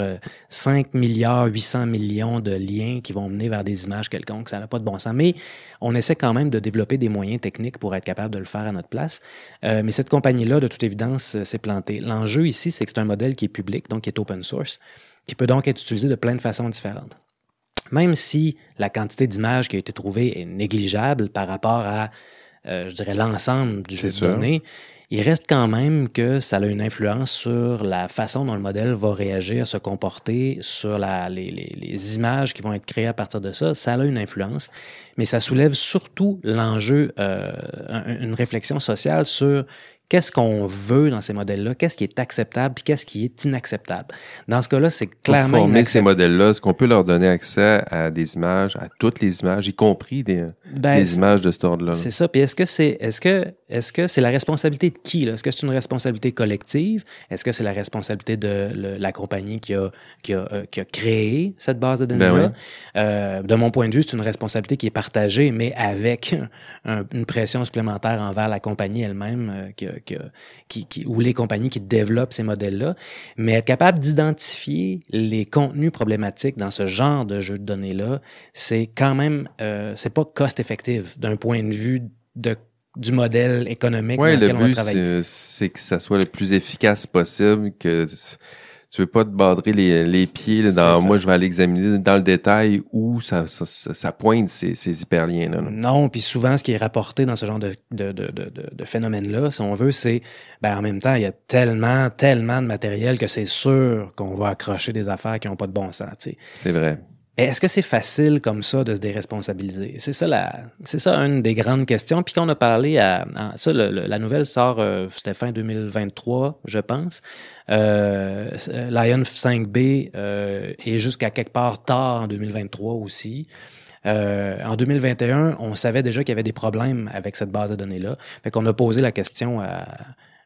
5 euh, milliards 800 millions de liens qui vont mener vers des images quelconques. Ça n'a pas de bon sens. Mais on essaie quand même de développer des moyens techniques pour être capable de le faire à notre place. Euh, mais cette compagnie-là, de toute évidence, euh, s'est plantée. L'enjeu ici, c'est que c'est un modèle qui est public, donc qui est open source. qui peut donc être utilisé de plein de façons différentes. Même si la quantité d'images qui a été trouvée est négligeable par rapport à, euh, je dirais, l'ensemble du jeu de données, il reste quand même que ça a une influence sur la façon dont le modèle va réagir, se comporter, sur les, images qui vont être créées à partir de ça. Ça a une influence, mais ça soulève surtout l'enjeu, euh, une réflexion sociale sur qu'est-ce qu'on veut dans ces modèles-là, qu'est-ce qui est acceptable, puis qu'est-ce qui est inacceptable? Dans ce cas-là, c'est clairement. Pour former ces modèles-là, est-ce qu'on peut leur donner accès à des images, à toutes les images, y compris des, ben, des images de ce ordre-là? C'est ça. Puis est-ce que c'est est-ce que est-ce que c'est la responsabilité de qui? Est-ce que c'est une responsabilité collective? Est-ce que c'est la responsabilité de la compagnie qui a, qui, a, euh, qui a créé cette base de données-là? Ben euh, de mon point de vue, c'est une responsabilité qui est partagée, mais avec une pression supplémentaire envers la compagnie elle-même euh, qui, qui, qui, ou les compagnies qui développent ces modèles-là. Mais être capable d'identifier les contenus problématiques dans ce genre de jeu de données-là, c'est quand même, euh, c'est pas cost-effective d'un point de vue de du modèle économique ouais, dans lequel le but, c'est que ça soit le plus efficace possible, que tu veux pas te badrer les, les pieds dans moi je vais aller examiner dans le détail où ça, ça, ça pointe ces, ces hyperliens là. Non, puis souvent ce qui est rapporté dans ce genre de, de, de, de, de phénomène là, si on veut, c'est ben en même temps, il y a tellement tellement de matériel que c'est sûr qu'on va accrocher des affaires qui n'ont pas de bon sens, C'est vrai. Est-ce que c'est facile comme ça de se déresponsabiliser? C'est ça la, c'est ça une des grandes questions. Puis quand on a parlé à, ça, la nouvelle sort, euh, c'était fin 2023, je pense. Euh, Lion 5B euh, est jusqu'à quelque part tard en 2023 aussi. Euh, en 2021, on savait déjà qu'il y avait des problèmes avec cette base de données-là. Fait qu'on a posé la question à,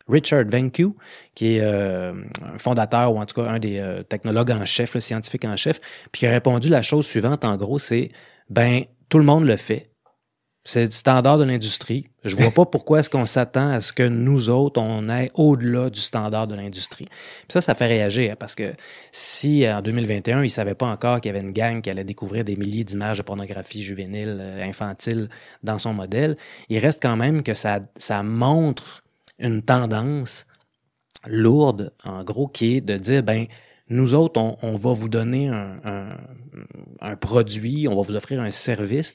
Richard Venku, qui est euh, un fondateur ou en tout cas un des euh, technologues en chef, le scientifique en chef, puis qui a répondu la chose suivante, en gros, c'est ben tout le monde le fait. C'est le standard de l'industrie. Je vois pas pourquoi est-ce qu'on s'attend à ce que nous autres, on aille au-delà du standard de l'industrie. ça, ça fait réagir parce que si en 2021, ils savaient pas encore qu'il y avait une gang qui allait découvrir des milliers d'images de pornographie juvénile, euh, infantile dans son modèle, il reste quand même que ça, ça montre une tendance lourde, en gros, qui est de dire, ben, nous autres, on, va vous donner un, un, produit, on va vous offrir un service,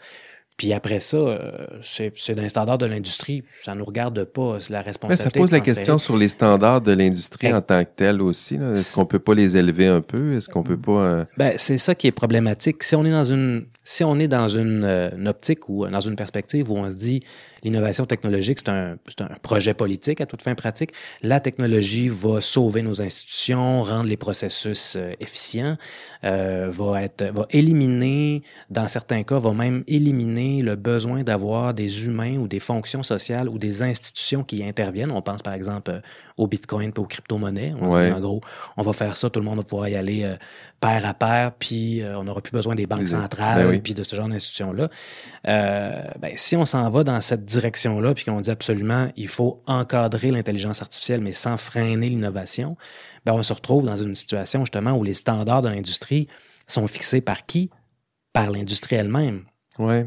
puis après ça, euh, c'est d'un standard de l'industrie. Ça ne nous regarde pas. C'est la responsabilité. Mais ça pose la question sur les standards de l'industrie en tant que tel aussi. Est-ce qu'on peut pas les élever un peu? Est-ce qu'on peut pas. Euh, ben, c'est ça qui est problématique. Si on est dans une, si on est dans une, euh, une optique ou dans une perspective où on se dit L'innovation technologique, c'est un, un, projet politique à toute fin pratique. La technologie va sauver nos institutions, rendre les processus euh, efficients, euh, va, être, va éliminer, dans certains cas, va même éliminer le besoin d'avoir des humains ou des fonctions sociales ou des institutions qui interviennent. On pense par exemple euh, au Bitcoin et aux crypto-monnaies. On se dit en gros, on va faire ça, tout le monde va pouvoir y aller pair à pair, puis euh, on n'aura plus besoin des banques centrales, ben puis de ce genre d'institutions-là. Euh, ben, si on s'en va dans cette direction-là, puis qu'on dit absolument, il faut encadrer l'intelligence artificielle, mais sans freiner l'innovation, ben, on se retrouve dans une situation justement où les standards de l'industrie sont fixés par qui? Par l'industrie elle-même. Ouais.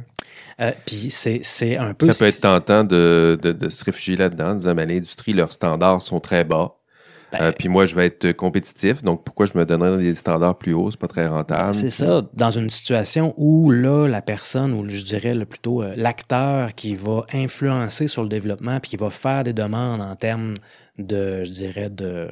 Euh, puis c'est un peu. Ça peut être tentant de, de, de se réfugier là-dedans, en disant l'industrie, leurs standards sont très bas. Ben, euh, puis moi, je vais être compétitif, donc pourquoi je me donnerais des standards plus hauts? C'est pas très rentable. C'est ça, dans une situation où là, la personne, ou je dirais plutôt euh, l'acteur qui va influencer sur le développement, puis qui va faire des demandes en termes de, je dirais, de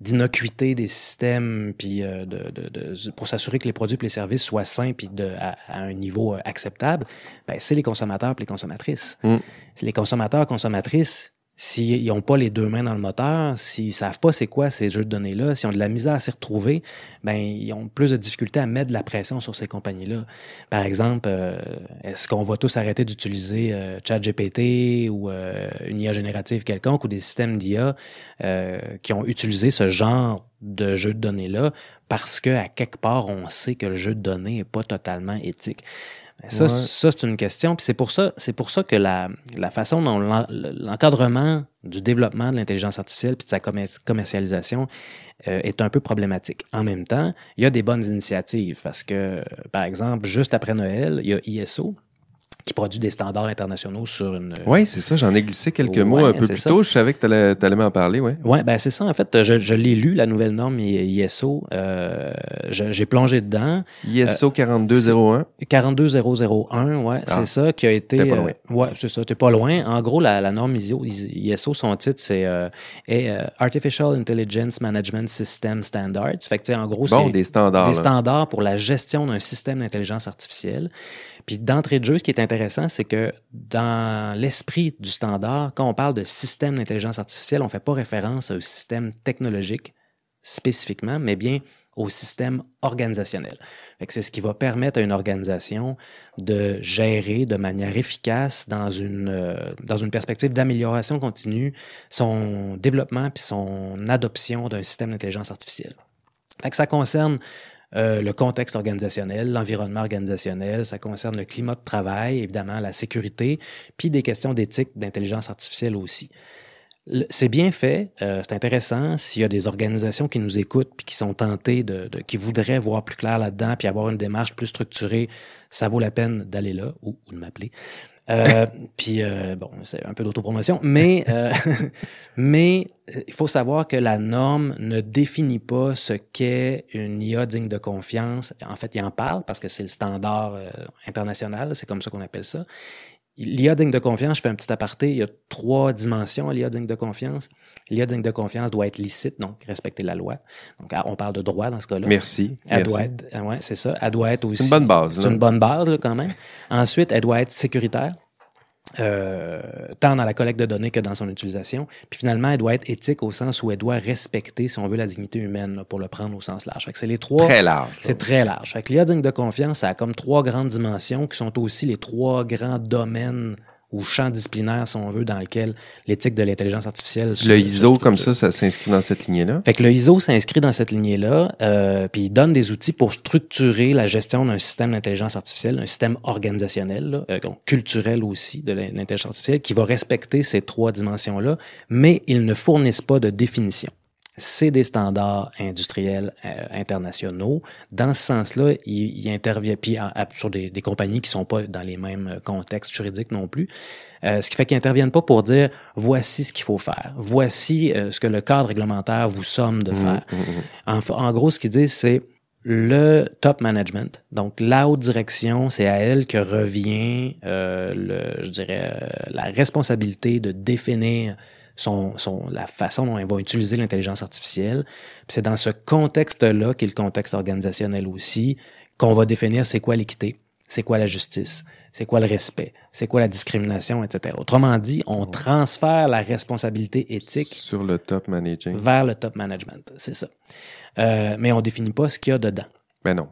d'innocuité des systèmes, puis euh, de, de, de, pour s'assurer que les produits et les services soient sains puis de, à, un niveau acceptable, ben, c'est les consommateurs et les consommatrices. Mm. Les consommateurs consommatrices, S'ils n'ont pas les deux mains dans le moteur, s'ils savent pas c'est quoi ces jeux de données-là, s'ils ont de la misère à s'y retrouver, ben ils ont plus de difficultés à mettre de la pression sur ces compagnies-là. Par exemple, euh, est-ce qu'on va tous arrêter d'utiliser euh, ChatGPT ou euh, une IA générative quelconque ou des systèmes d'IA qui ont utilisé ce genre de jeu de données-là parce qu'à quelque part, on sait que le jeu de données n'est pas totalement éthique? Ben, ça, ça c'est une question. Puis c'est pour ça, c'est pour ça que la, la façon dont l'encadrement du développement de l'intelligence artificielle puis de sa commercialisation euh, est un peu problématique. En même temps, il y a des bonnes initiatives parce que, par exemple, juste après Noël, il y a ISO, qui produit des standards internationaux sur une. Oui, c'est ça. J'en ai glissé quelques mots un peu plus tôt. Je savais que tu allais, m'en parler, oui. Oui, ben c'est ça. En fait, je, l'ai lu, la nouvelle norme ISO. Euh, j'ai plongé dedans. ISO 42001. 42001, ouais, c'est ça qui a été. T'es pas loin. Euh, ouais, c'est ça. T'es pas loin. En gros, la, norme ISO, ISO, son titre, c'est euh, Artificial Intelligence Management System Standards. Fait que, en gros, c'est des standards. Des standards pour la gestion d'un système d'intelligence artificielle. Puis d'entrée de jeu, ce qui est intéressant, c'est que dans l'esprit du standard, quand on parle de système d'intelligence artificielle, on ne fait pas référence au système technologique spécifiquement, mais bien au système organisationnel. C'est ce qui va permettre à une organisation de gérer de manière efficace dans une, euh, dans une perspective d'amélioration continue son développement puis son adoption d'un système d'intelligence artificielle. Ça concerne euh, le contexte organisationnel, l'environnement organisationnel, ça concerne le climat de travail, évidemment la sécurité, puis des questions d'éthique, d'intelligence artificielle aussi. C'est bien fait, euh, c'est intéressant. S'il y a des organisations qui nous écoutent puis qui sont tentées qui voudraient voir plus clair là-dedans puis avoir une démarche plus structurée, ça vaut la peine d'aller là ou de m'appeler. Euh, puis euh, bon, c'est un peu d'autopromotion, mais euh, mais il faut savoir que la norme ne définit pas ce qu'est une IA digne de confiance. En fait, il en parle parce que c'est le standard international, c'est comme ça qu'on appelle ça. L'IA digne de confiance, je fais un petit aparté, il y a trois dimensions à l'IA digne de confiance. L'IA digne de confiance doit être licite, donc respecter la loi. Donc, on parle de droit dans ce cas-là. Merci. Elle doit être, ah ouais, c'est ça. Elle doit être aussi. C'est une bonne base. C'est une bonne base, là, quand même. Ensuite, elle doit être sécuritaire. Euh, tant dans la collecte de données que dans son utilisation. Puis finalement, elle doit être éthique au sens où elle doit respecter, si on veut, la dignité humaine, pour le prendre au sens large. c'est les trois. Très large. C'est très large. Fait que l'IA digne de confiance, ça a comme trois grandes dimensions qui sont aussi les trois grands domaines ou champ disciplinaire, si on veut, dans lequel l'éthique de l'intelligence artificielle. Le ISO, comme ça, ça s'inscrit dans cette lignée-là? Fait que le ISO s'inscrit dans cette lignée-là, euh, puis il donne des outils pour structurer la gestion d'un système d'intelligence artificielle, un système organisationnel, euh, donc culturel aussi de l'intelligence artificielle, qui va respecter ces trois dimensions-là, mais ils ne fournissent pas de définition c'est des standards industriels euh, internationaux. Dans ce sens-là, il, il, intervient puis sur des, des, compagnies qui sont pas dans les mêmes euh, contextes juridiques non plus. Euh, ce qui fait qu'ils interviennent pas pour dire voici ce qu'il faut faire, voici ce que le cadre réglementaire vous somme de mmh, faire. Mmh, mmh. En, en, gros, ce qu'ils disent, c'est le top management, donc la haute direction, c'est à elle que revient, le, je dirais, la responsabilité de définir son, la façon dont elle va utiliser l'intelligence artificielle. C'est dans ce contexte-là, qui est le contexte organisationnel aussi, qu'on va définir c'est quoi l'équité, c'est quoi la justice, c'est quoi le respect, c'est quoi la discrimination, etc. Autrement dit, on transfère la responsabilité éthique sur le top management vers le top management, c'est ça. Euh, mais on définit pas ce qu'il y a dedans. Ben non.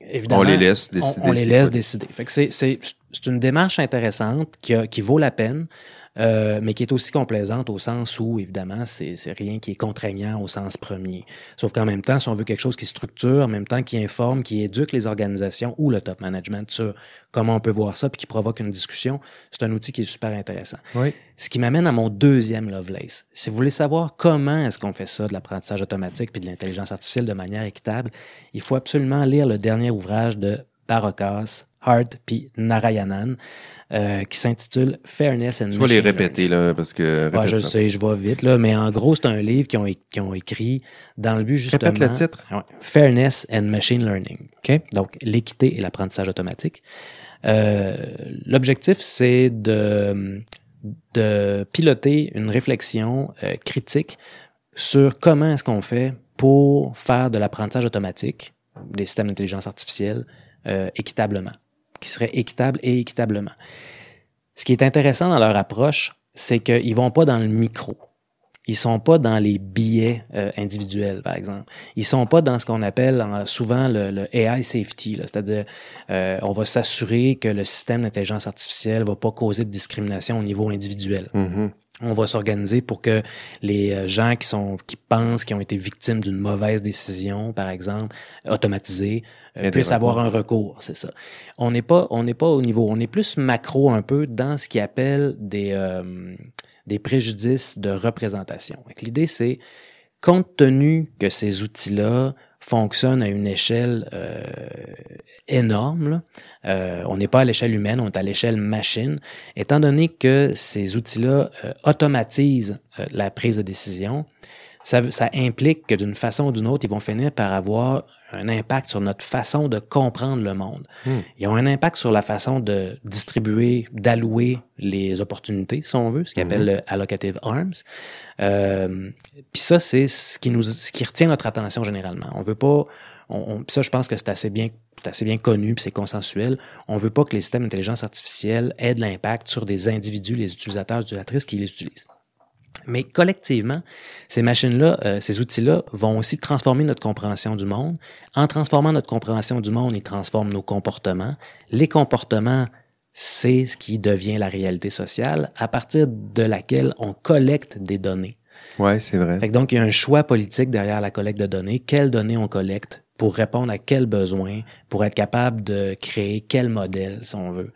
Évidemment, on les laisse décider. On, les laisse décider. Fait que c'est, une démarche intéressante qui, qui vaut la peine. Euh, mais qui est aussi complaisante au sens où, évidemment, c'est rien qui est contraignant au sens premier. Sauf qu'en même temps, si on veut quelque chose qui structure, en même temps qui informe, qui éduque les organisations ou le top management sur comment on peut voir ça, puis qui provoque une discussion, c'est un outil qui est super intéressant. Oui. Ce qui m'amène à mon deuxième Lovelace. Si vous voulez savoir comment est-ce qu'on fait ça, de l'apprentissage automatique puis de l'intelligence artificielle de manière équitable, il faut absolument lire le dernier ouvrage de Barokas, Hart puis Narayanan. Euh, qui s'intitule Fairness and Tu vas les répéter, là, parce que. Ouais, je le sais, je vais vite, là, mais en gros, c'est un livre qu'ils ont, ont écrit dans le but, justement. Répète le titre. Fairness and Machine Learning. OK. Donc, l'équité et l'apprentissage automatique. Euh, L'objectif, c'est de, de piloter une réflexion euh, critique sur comment est-ce qu'on fait pour faire de l'apprentissage automatique, des systèmes d'intelligence artificielle, euh, équitablement qui serait équitable et équitablement. Ce qui est intéressant dans leur approche, c'est qu'ils vont pas dans le micro. Ils sont pas dans les billets euh, individuels, par exemple. Ils sont pas dans ce qu'on appelle souvent le, AI safety, c'est-à-dire euh, on va s'assurer que le système d'intelligence artificielle va pas causer de discrimination au niveau individuel. Mm-hmm on va s'organiser pour que les euh, gens qui sont qui pensent qu'ils ont été victimes d'une mauvaise décision, par exemple, automatisée, euh, puissent avoir un recours, c'est ça. On n'est pas on n'est pas au niveau, on est plus macro un peu dans ce qui appelle des euh, des préjudices de représentation. L'idée c'est compte tenu que ces outils-là fonctionnent à une échelle euh, énorme. Euh, on n'est pas à l'échelle humaine, on est à l'échelle machine. Étant donné que ces outils-là euh, automatisent la prise de décision, ça implique que d'une façon ou d'une autre, ils vont finir par avoir un impact sur notre façon de comprendre le monde. Hmm. Ils ont un impact sur la façon de distribuer, d'allouer les opportunités, si on veut, ce qu'on appelle hmm. le allocative arms. Euh, Puis ça, c'est ce qui nous, ce qui retient notre attention généralement. On veut pas, on, ça, je pense que c'est assez bien, assez bien connu, puis c'est consensuel. On veut pas que les systèmes d'intelligence artificielle aient de l'impact sur des individus, les utilisateurs, utilisatrices qui les utilisent. Mais collectivement, ces machines-là, euh, ces outils-là vont aussi transformer notre compréhension du monde. En transformant notre compréhension du monde, ils transforment nos comportements. Les comportements, c'est ce qui devient la réalité sociale à partir de laquelle on collecte des données. Ouais, c'est vrai. donc, il y a un choix politique derrière la collecte de données. Quelles données on collecte pour répondre à quels besoins, pour être capable de créer quel modèle, si on veut,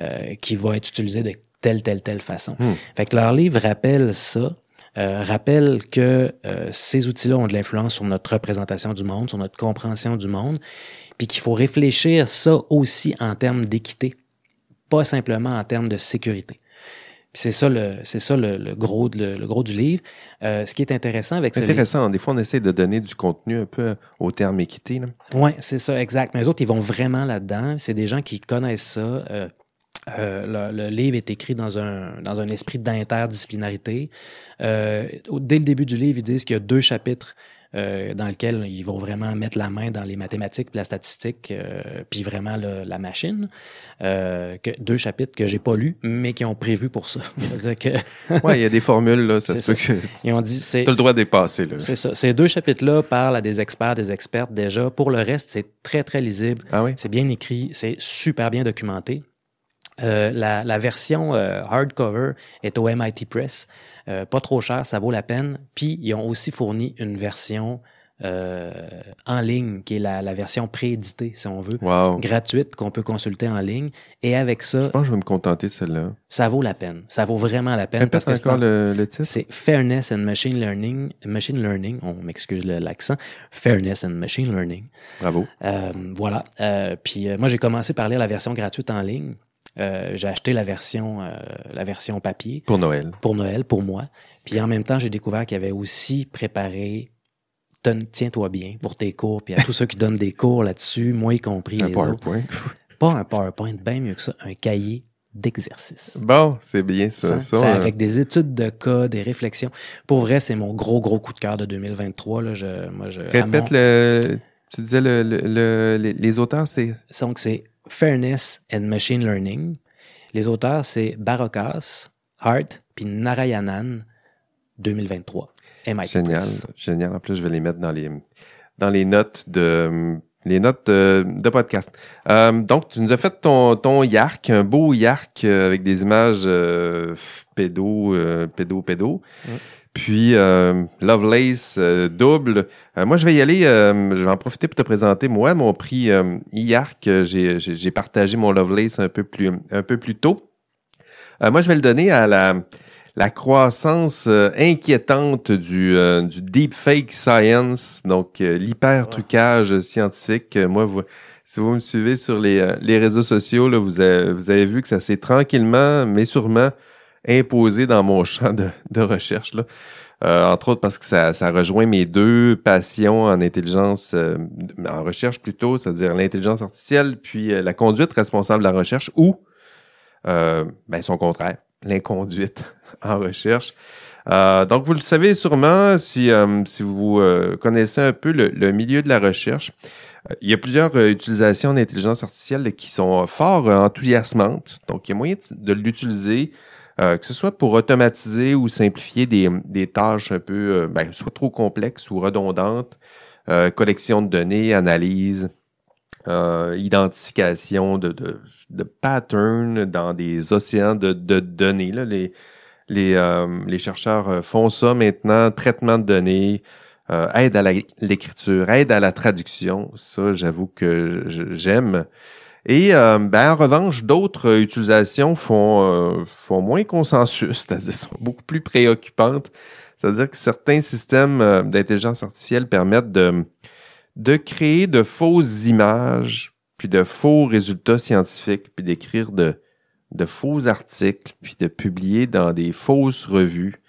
euh, qui va être utilisé de telle, telle, telle façon. Hmm. Fait que leur livre rappelle ça, euh, rappelle que euh, ces outils-là ont de l'influence sur notre représentation du monde, sur notre compréhension du monde, puis qu'il faut réfléchir ça aussi en termes d'équité, pas simplement en termes de sécurité. C'est ça le c'est ça le, gros le, gros du livre. Euh, ce qui est intéressant avec ce intéressant. Des fois, on essaie de donner du contenu un peu au terme équité. Oui, c'est ça, exact. Mais les autres, ils vont vraiment là-dedans. C'est des gens qui connaissent ça. Euh, euh, le, livre est écrit dans un, dans un esprit d'interdisciplinarité. Euh, dès le début du livre, ils disent qu'il y a deux chapitres euh, dans lesquels ils vont vraiment mettre la main dans les mathématiques, la statistique, puis vraiment la machine. que, deux chapitres que j'ai pas lus, mais qui ont prévu pour ça. que ouais, il y a des formules là, ça se peut que ils ont dit c'est le droit de dépasser là. C'est ça. Ces deux chapitres-là parlent à des experts, des expertes déjà. Pour le reste, c'est très très lisible. Ah oui? C'est bien écrit, c'est super bien documenté. Euh, la, version euh, hardcover est au MIT Press. Euh, pas trop cher, ça vaut la peine. Puis, ils ont aussi fourni une version en ligne, qui est la, version prééditée, si on veut, gratuite, qu'on peut consulter en ligne. Et avec ça... Je pense que je vais me contenter de celle-là. Ça vaut la peine. Ça vaut vraiment la peine. Parce encore le, le, titre. C'est Fairness and Machine Learning. Machine Learning, on m'excuse l'accent. Fairness and Machine Learning. Bravo. voilà. puis moi, j'ai commencé par lire la version gratuite en ligne. Euh, j'ai acheté la version, euh, la version papier. Pour Noël. Pour Noël, pour moi. Puis en même temps, j'ai découvert qu'il y avait aussi préparé Tiens-toi bien pour tes cours, puis à tous ceux qui donnent des cours là-dessus, moi y compris. Un PowerPoint. Pas un PowerPoint, bien mieux que ça, un cahier d'exercice. Bon, c'est bien ça. ça, hein. Avec des études de cas, des réflexions. Pour vrai, c'est mon gros, gros coup de cœur de 2023. Là. Je, moi, je, Répète le... Tu disais le, le, les, auteurs, c'est... Donc, c'est Fairness and Machine Learning. Les auteurs, c'est Barokas, Hart, puis Narayanan, 2023. génial, génial. En plus, je vais les mettre dans les, dans les notes de les notes de, podcast. Euh, donc, tu nous as fait ton, ton YARC, un beau YARC euh, avec des images euh, pédo, pédo, pédo. Puis euh, Lovelace euh, double. Euh, moi, je vais y aller. je vais en profiter pour te présenter. Moi, mon prix IARC, j'ai partagé mon Lovelace un peu plus un peu plus tôt. moi, je vais le donner à la la croissance inquiétante du, du deepfake science, donc l'hyper trucage scientifique. moi, vous, si vous me suivez sur les, les réseaux sociaux, là, vous, avez, vous avez vu que ça s'est tranquillement, mais sûrement imposé dans mon champ de, de recherche. Là. Euh, entre autres parce que ça, ça, rejoint mes deux passions en intelligence, euh, en recherche plutôt, c'est-à-dire l'intelligence artificielle, puis euh, la conduite responsable de la recherche, ou ben, son contraire, l'inconduite en recherche. donc, vous le savez sûrement si, si vous connaissez un peu le, le, milieu de la recherche. il y a plusieurs utilisations d'intelligence artificielle qui sont fort enthousiasmantes. Donc, il y a moyen de l'utiliser euh, que ce soit pour automatiser ou simplifier des, des tâches un peu, euh, ben, soit trop complexes ou redondantes, euh, collection de données, analyse, identification de, de, de, patterns dans des océans de, de données. Là. Les, les, les chercheurs font ça maintenant, traitement de données, aide à l'écriture, aide à la traduction. Ça, j'avoue que j'aime. Et euh, ben, en revanche, d'autres euh, utilisations font, euh, font moins consensus, c'est-à-dire sont beaucoup plus préoccupantes. C'est-à-dire que certains systèmes d'intelligence artificielle permettent de, de créer de fausses images, puis de faux résultats scientifiques, puis d'écrire de, de faux articles, puis de publier dans des fausses revues.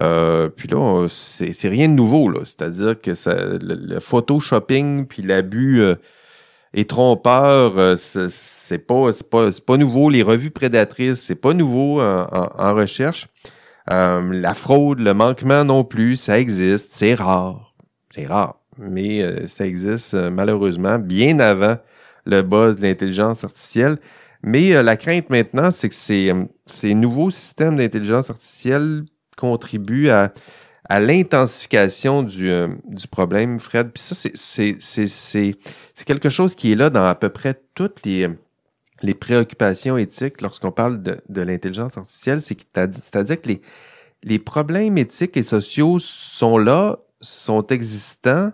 Euh, puis là, c'est rien de nouveau, là. C'est-à-dire que ça, le, photoshopping, puis l'abus euh, et trompeur, euh, c'est pas, pas, pas nouveau. Les revues prédatrices, c'est pas nouveau en, recherche. Euh, la fraude, le manquement non plus, ça existe. C'est rare. C'est rare. Mais euh, ça existe malheureusement bien avant le buzz de l'intelligence artificielle. Mais la crainte maintenant, c'est que ces, ces nouveaux systèmes d'intelligence artificielle contribuent à à l'intensification du, euh, du problème, Fred. Puis ça, c'est quelque chose qui est là dans à peu près toutes les, les préoccupations éthiques lorsqu'on parle de, de l'intelligence artificielle. C'est-à-dire que les, les problèmes éthiques et sociaux sont là, sont existants,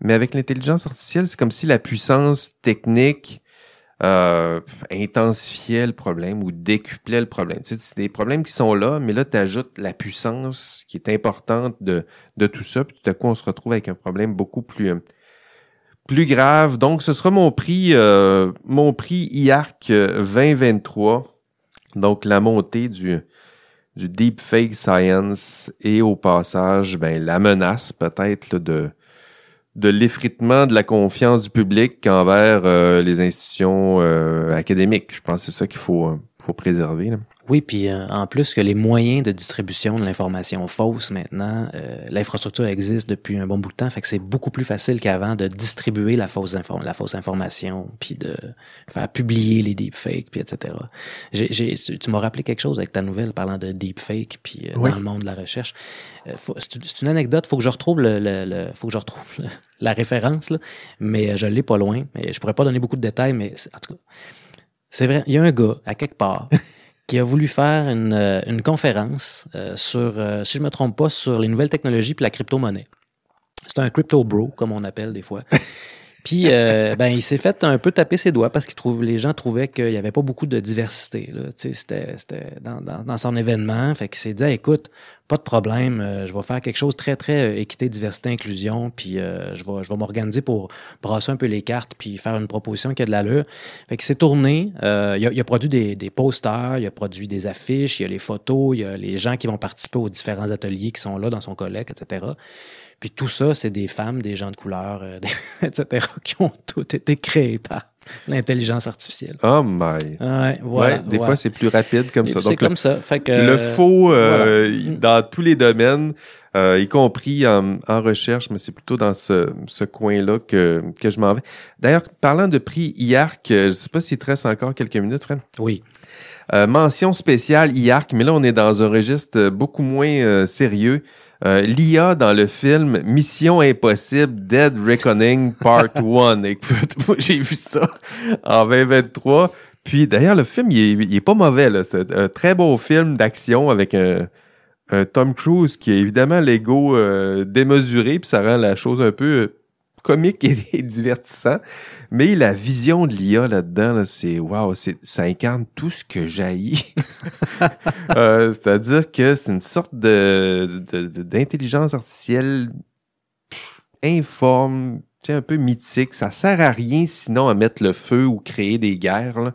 mais avec l'intelligence artificielle, c'est comme si la puissance technique euh, intensifiait le problème ou décuplait le problème. C'est des problèmes qui sont là, mais là, tu ajoutes la puissance qui est importante de, de tout ça, puis tout à coup, on se retrouve avec un problème beaucoup plus, euh, plus grave. Donc, ce sera mon prix, euh, mon prix IARC 2023. Donc, la montée du, du deepfake science et au passage, ben, la menace peut-être de de l'effritement de la confiance du public envers euh, les institutions euh, académiques. Je pense que c'est ça qu'il faut, euh, faut préserver. Là. Oui, puis en plus que les moyens de distribution de l'information fausse maintenant, l'infrastructure existe depuis un bon bout de temps, fait que c'est beaucoup plus facile qu'avant de distribuer la fausse, la fausse information, puis de faire publier les deepfakes, puis etc. J'ai, tu m'as rappelé quelque chose avec ta nouvelle parlant de deepfake, puis dans le monde de la recherche. c'est, une anecdote, faut que je retrouve le, le, faut que je retrouve la référence, là, mais je l'ai pas loin. Je pourrais pas donner beaucoup de détails, mais en tout cas, c'est vrai, il y a un gars à quelque part qui a voulu faire une, euh, conférence euh, sur, euh, si je me trompe pas, sur les nouvelles technologies puis la crypto-monnaie. C'est un crypto bro, comme on appelle des fois. Puis, ben, il s'est fait un peu taper ses doigts parce que les gens trouvaient qu'il n'y avait pas beaucoup de diversité. C'était, dans, dans, dans, son événement. Fait qu'il s'est dit, écoute, pas de problème, euh, je vais faire quelque chose très, très euh, équité, diversité, inclusion, puis euh, je vais, je vais m'organiser pour brasser un peu les cartes, puis faire une proposition qui a de l'allure. Fait que c'est tourné, il, a, il, a, produit des, des posters, il a produit des affiches, il y a les photos, il y a les gens qui vont participer aux différents ateliers qui sont là dans son collègue, etc. Puis tout ça, c'est des femmes, des gens de couleur, etc., qui ont tout été créés par l'intelligence artificielle. Oh my. Ouais, voilà, des fois, c'est plus rapide comme ça. C'est comme ça. Fait que, le faux euh, dans tous les domaines, euh, y compris en, recherche, mais c'est plutôt dans ce, ce coin-là que, que je m'en vais. D'ailleurs, parlant de prix IARC, euh, je sais pas s'il te reste encore quelques minutes, Fred. Oui. mention spéciale IARC, mais là, on est dans un registre beaucoup moins sérieux. Euh, L'IA dans le film Mission Impossible Dead Reckoning Part 1. Écoute, moi j'ai vu ça en 2023. Puis d'ailleurs, le film, il est, pas mauvais. C'est un très beau film d'action avec un, Tom Cruise qui est évidemment l'ego euh, démesuré, puis ça rend la chose un peu comique et, divertissant. Mais la vision de l'IA là-dedans, c'est waouh, ça incarne tout ce que jaillit. euh, C'est-à-dire que c'est une sorte de d'intelligence artificielle informe, un peu mythique. Ça sert à rien sinon à mettre le feu ou créer des guerres.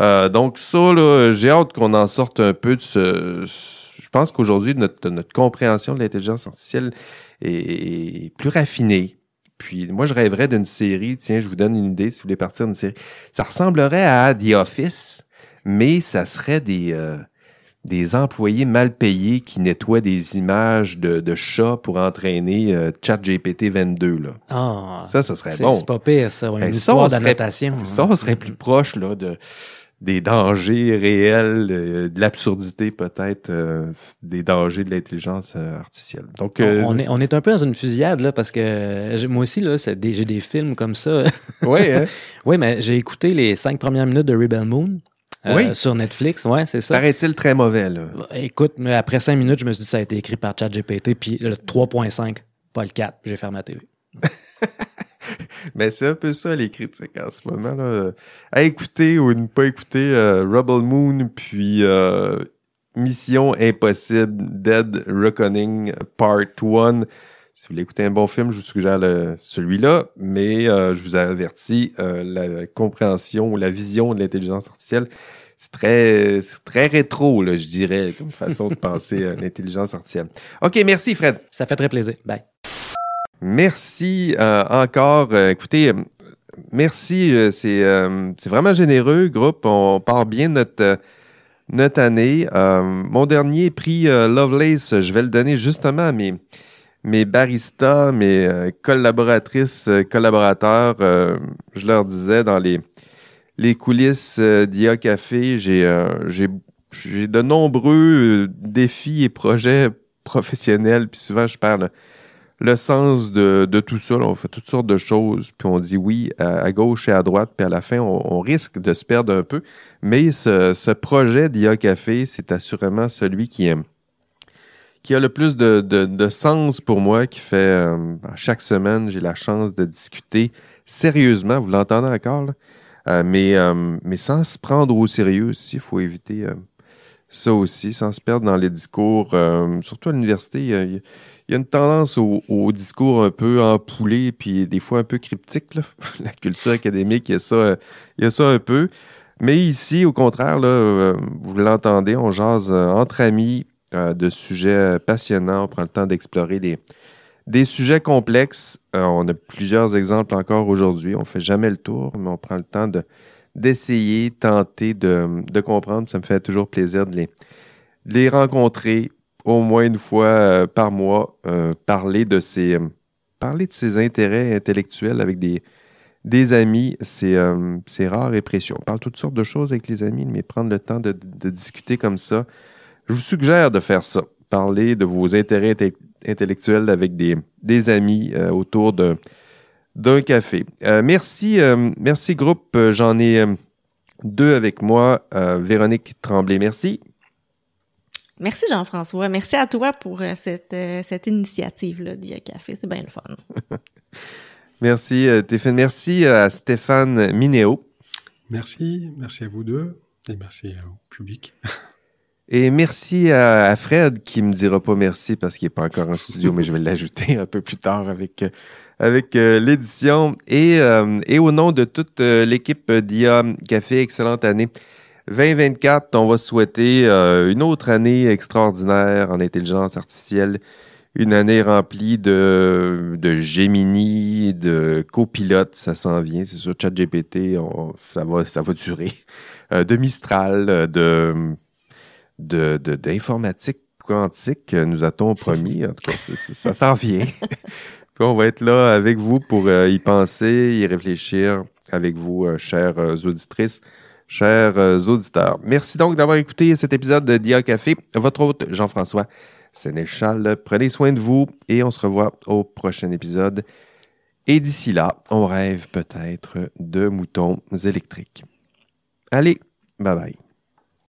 Euh, donc ça, là, j'ai hâte qu'on en sorte un peu de ce. Je pense qu'aujourd'hui, notre compréhension de l'intelligence artificielle est plus raffinée puis moi, je rêverais d'une série, tiens, je vous donne une idée si vous voulez partir d'une série. Ça ressemblerait à The Office, mais ça serait des, euh, des employés mal payés qui nettoient des images de, de chats pour entraîner euh, ChatGPT 22. Là. Ah, ça, ça serait bon. C'est pas pire, ça. Une ben, histoire d'annotation. Ça, on serait plus proche là, de des dangers réels, euh, de l'absurdité peut-être, euh, des dangers de l'intelligence euh, artificielle. Donc, on, est, on est un peu dans une fusillade là parce que moi aussi là, j'ai des films comme ça. oui. Hein? oui, mais j'ai écouté les cinq premières minutes de Rebel Moon. sur Netflix, ouais, c'est ça. Paraît-il très mauvais, là? Écoute, mais après cinq minutes, je me suis dit ça a été écrit par ChatGPT, puis le 3.5, pas le 4, j'ai fermé ma télé. Mais c'est un peu ça les critiques en ce moment. Là. À écouter ou ne pas écouter euh, Rebel Moon, puis euh, Mission Impossible, Dead Reckoning Part 1. Si vous voulez écouter un bon film, je vous suggère celui-là, mais euh, je vous avertis, euh, la compréhension ou la vision de l'intelligence artificielle, c'est très, très rétro, là, je dirais, comme façon de penser à l'intelligence artificielle. OK, merci Fred. Ça fait très plaisir. Bye. Merci encore. écoutez, merci, c'est vraiment généreux, groupe. On part bien notre notre année. Euh, mon dernier prix euh, Lovelace, je vais le donner justement à mes, mes baristas, mes euh, collaboratrices, collaborateurs. je leur disais dans les, les coulisses d'IA Café, j'ai j'ai de nombreux défis et projets professionnels, puis souvent je parle le sens de, tout ça. on fait toutes sortes de choses, puis on dit oui à, gauche et à droite, puis à la fin, on, risque de se perdre un peu. Mais ce, projet d'IA Café, c'est assurément celui qui, est, qui a le plus de, sens pour moi, qui fait euh, chaque semaine, j'ai la chance de discuter sérieusement, vous l'entendez encore, euh, mais, euh, mais sans se prendre au sérieux aussi, il faut éviter ça aussi, sans se perdre dans les discours, surtout à l'université. Il y a une tendance au, discours un peu empoulé, puis des fois un peu cryptique. La culture académique, il y, a ça, y a ça un peu. Mais ici, au contraire, là, euh, vous l'entendez, on jase euh, entre amis euh, de sujets passionnants. On prend le temps d'explorer des, des sujets complexes. on a plusieurs exemples encore aujourd'hui. On ne fait jamais le tour, mais on prend le temps de, d'essayer, tenter de, comprendre. Ça me fait toujours plaisir de les, rencontrer, au moins une fois euh, par mois euh, parler de ses euh, parler de ses intérêts intellectuels avec des, des amis, c'est rare et précieux. On parle toutes sortes de choses avec les amis, mais prendre le temps de, discuter comme ça, je vous suggère de faire ça. Parler de vos intérêts intellectuels avec des, des amis autour d'un café. merci, merci groupe. J'en ai deux avec moi. Véronique Tremblay, merci. Merci Jean-François. Merci à toi pour euh, cette, euh, cette initiative-là d'IA Café. C'est bien le fun. merci euh, Stéphane. Merci à Stéphane Minéo. Merci. Merci à vous deux et merci au public. Et merci à, Fred qui me dira pas merci parce qu'il n'est pas encore en studio, mais je vais l'ajouter un peu plus tard avec, avec l'édition. Et, et au nom de toute l'équipe d'IA Café, excellente année 2024, on va souhaiter euh, une autre année extraordinaire en intelligence artificielle, une année remplie de, de Gemini, de copilote, ça s'en vient, c'est sûr, ChatGPT, ça va, ça va durer, euh, de Mistral, de, de, d'informatique quantique, nous a-t-on promis, en tout cas, ça, s'en vient. On va être là avec vous pour euh, y penser, y réfléchir avec vous, chères auditrices chers euh, auditeurs. Merci donc d'avoir écouté cet épisode de Dia Café. Votre hôte, Jean-François Sénéchal. Prenez soin de vous et on se revoit au prochain épisode. Et d'ici là, on rêve peut-être de moutons électriques. Allez, bye bye.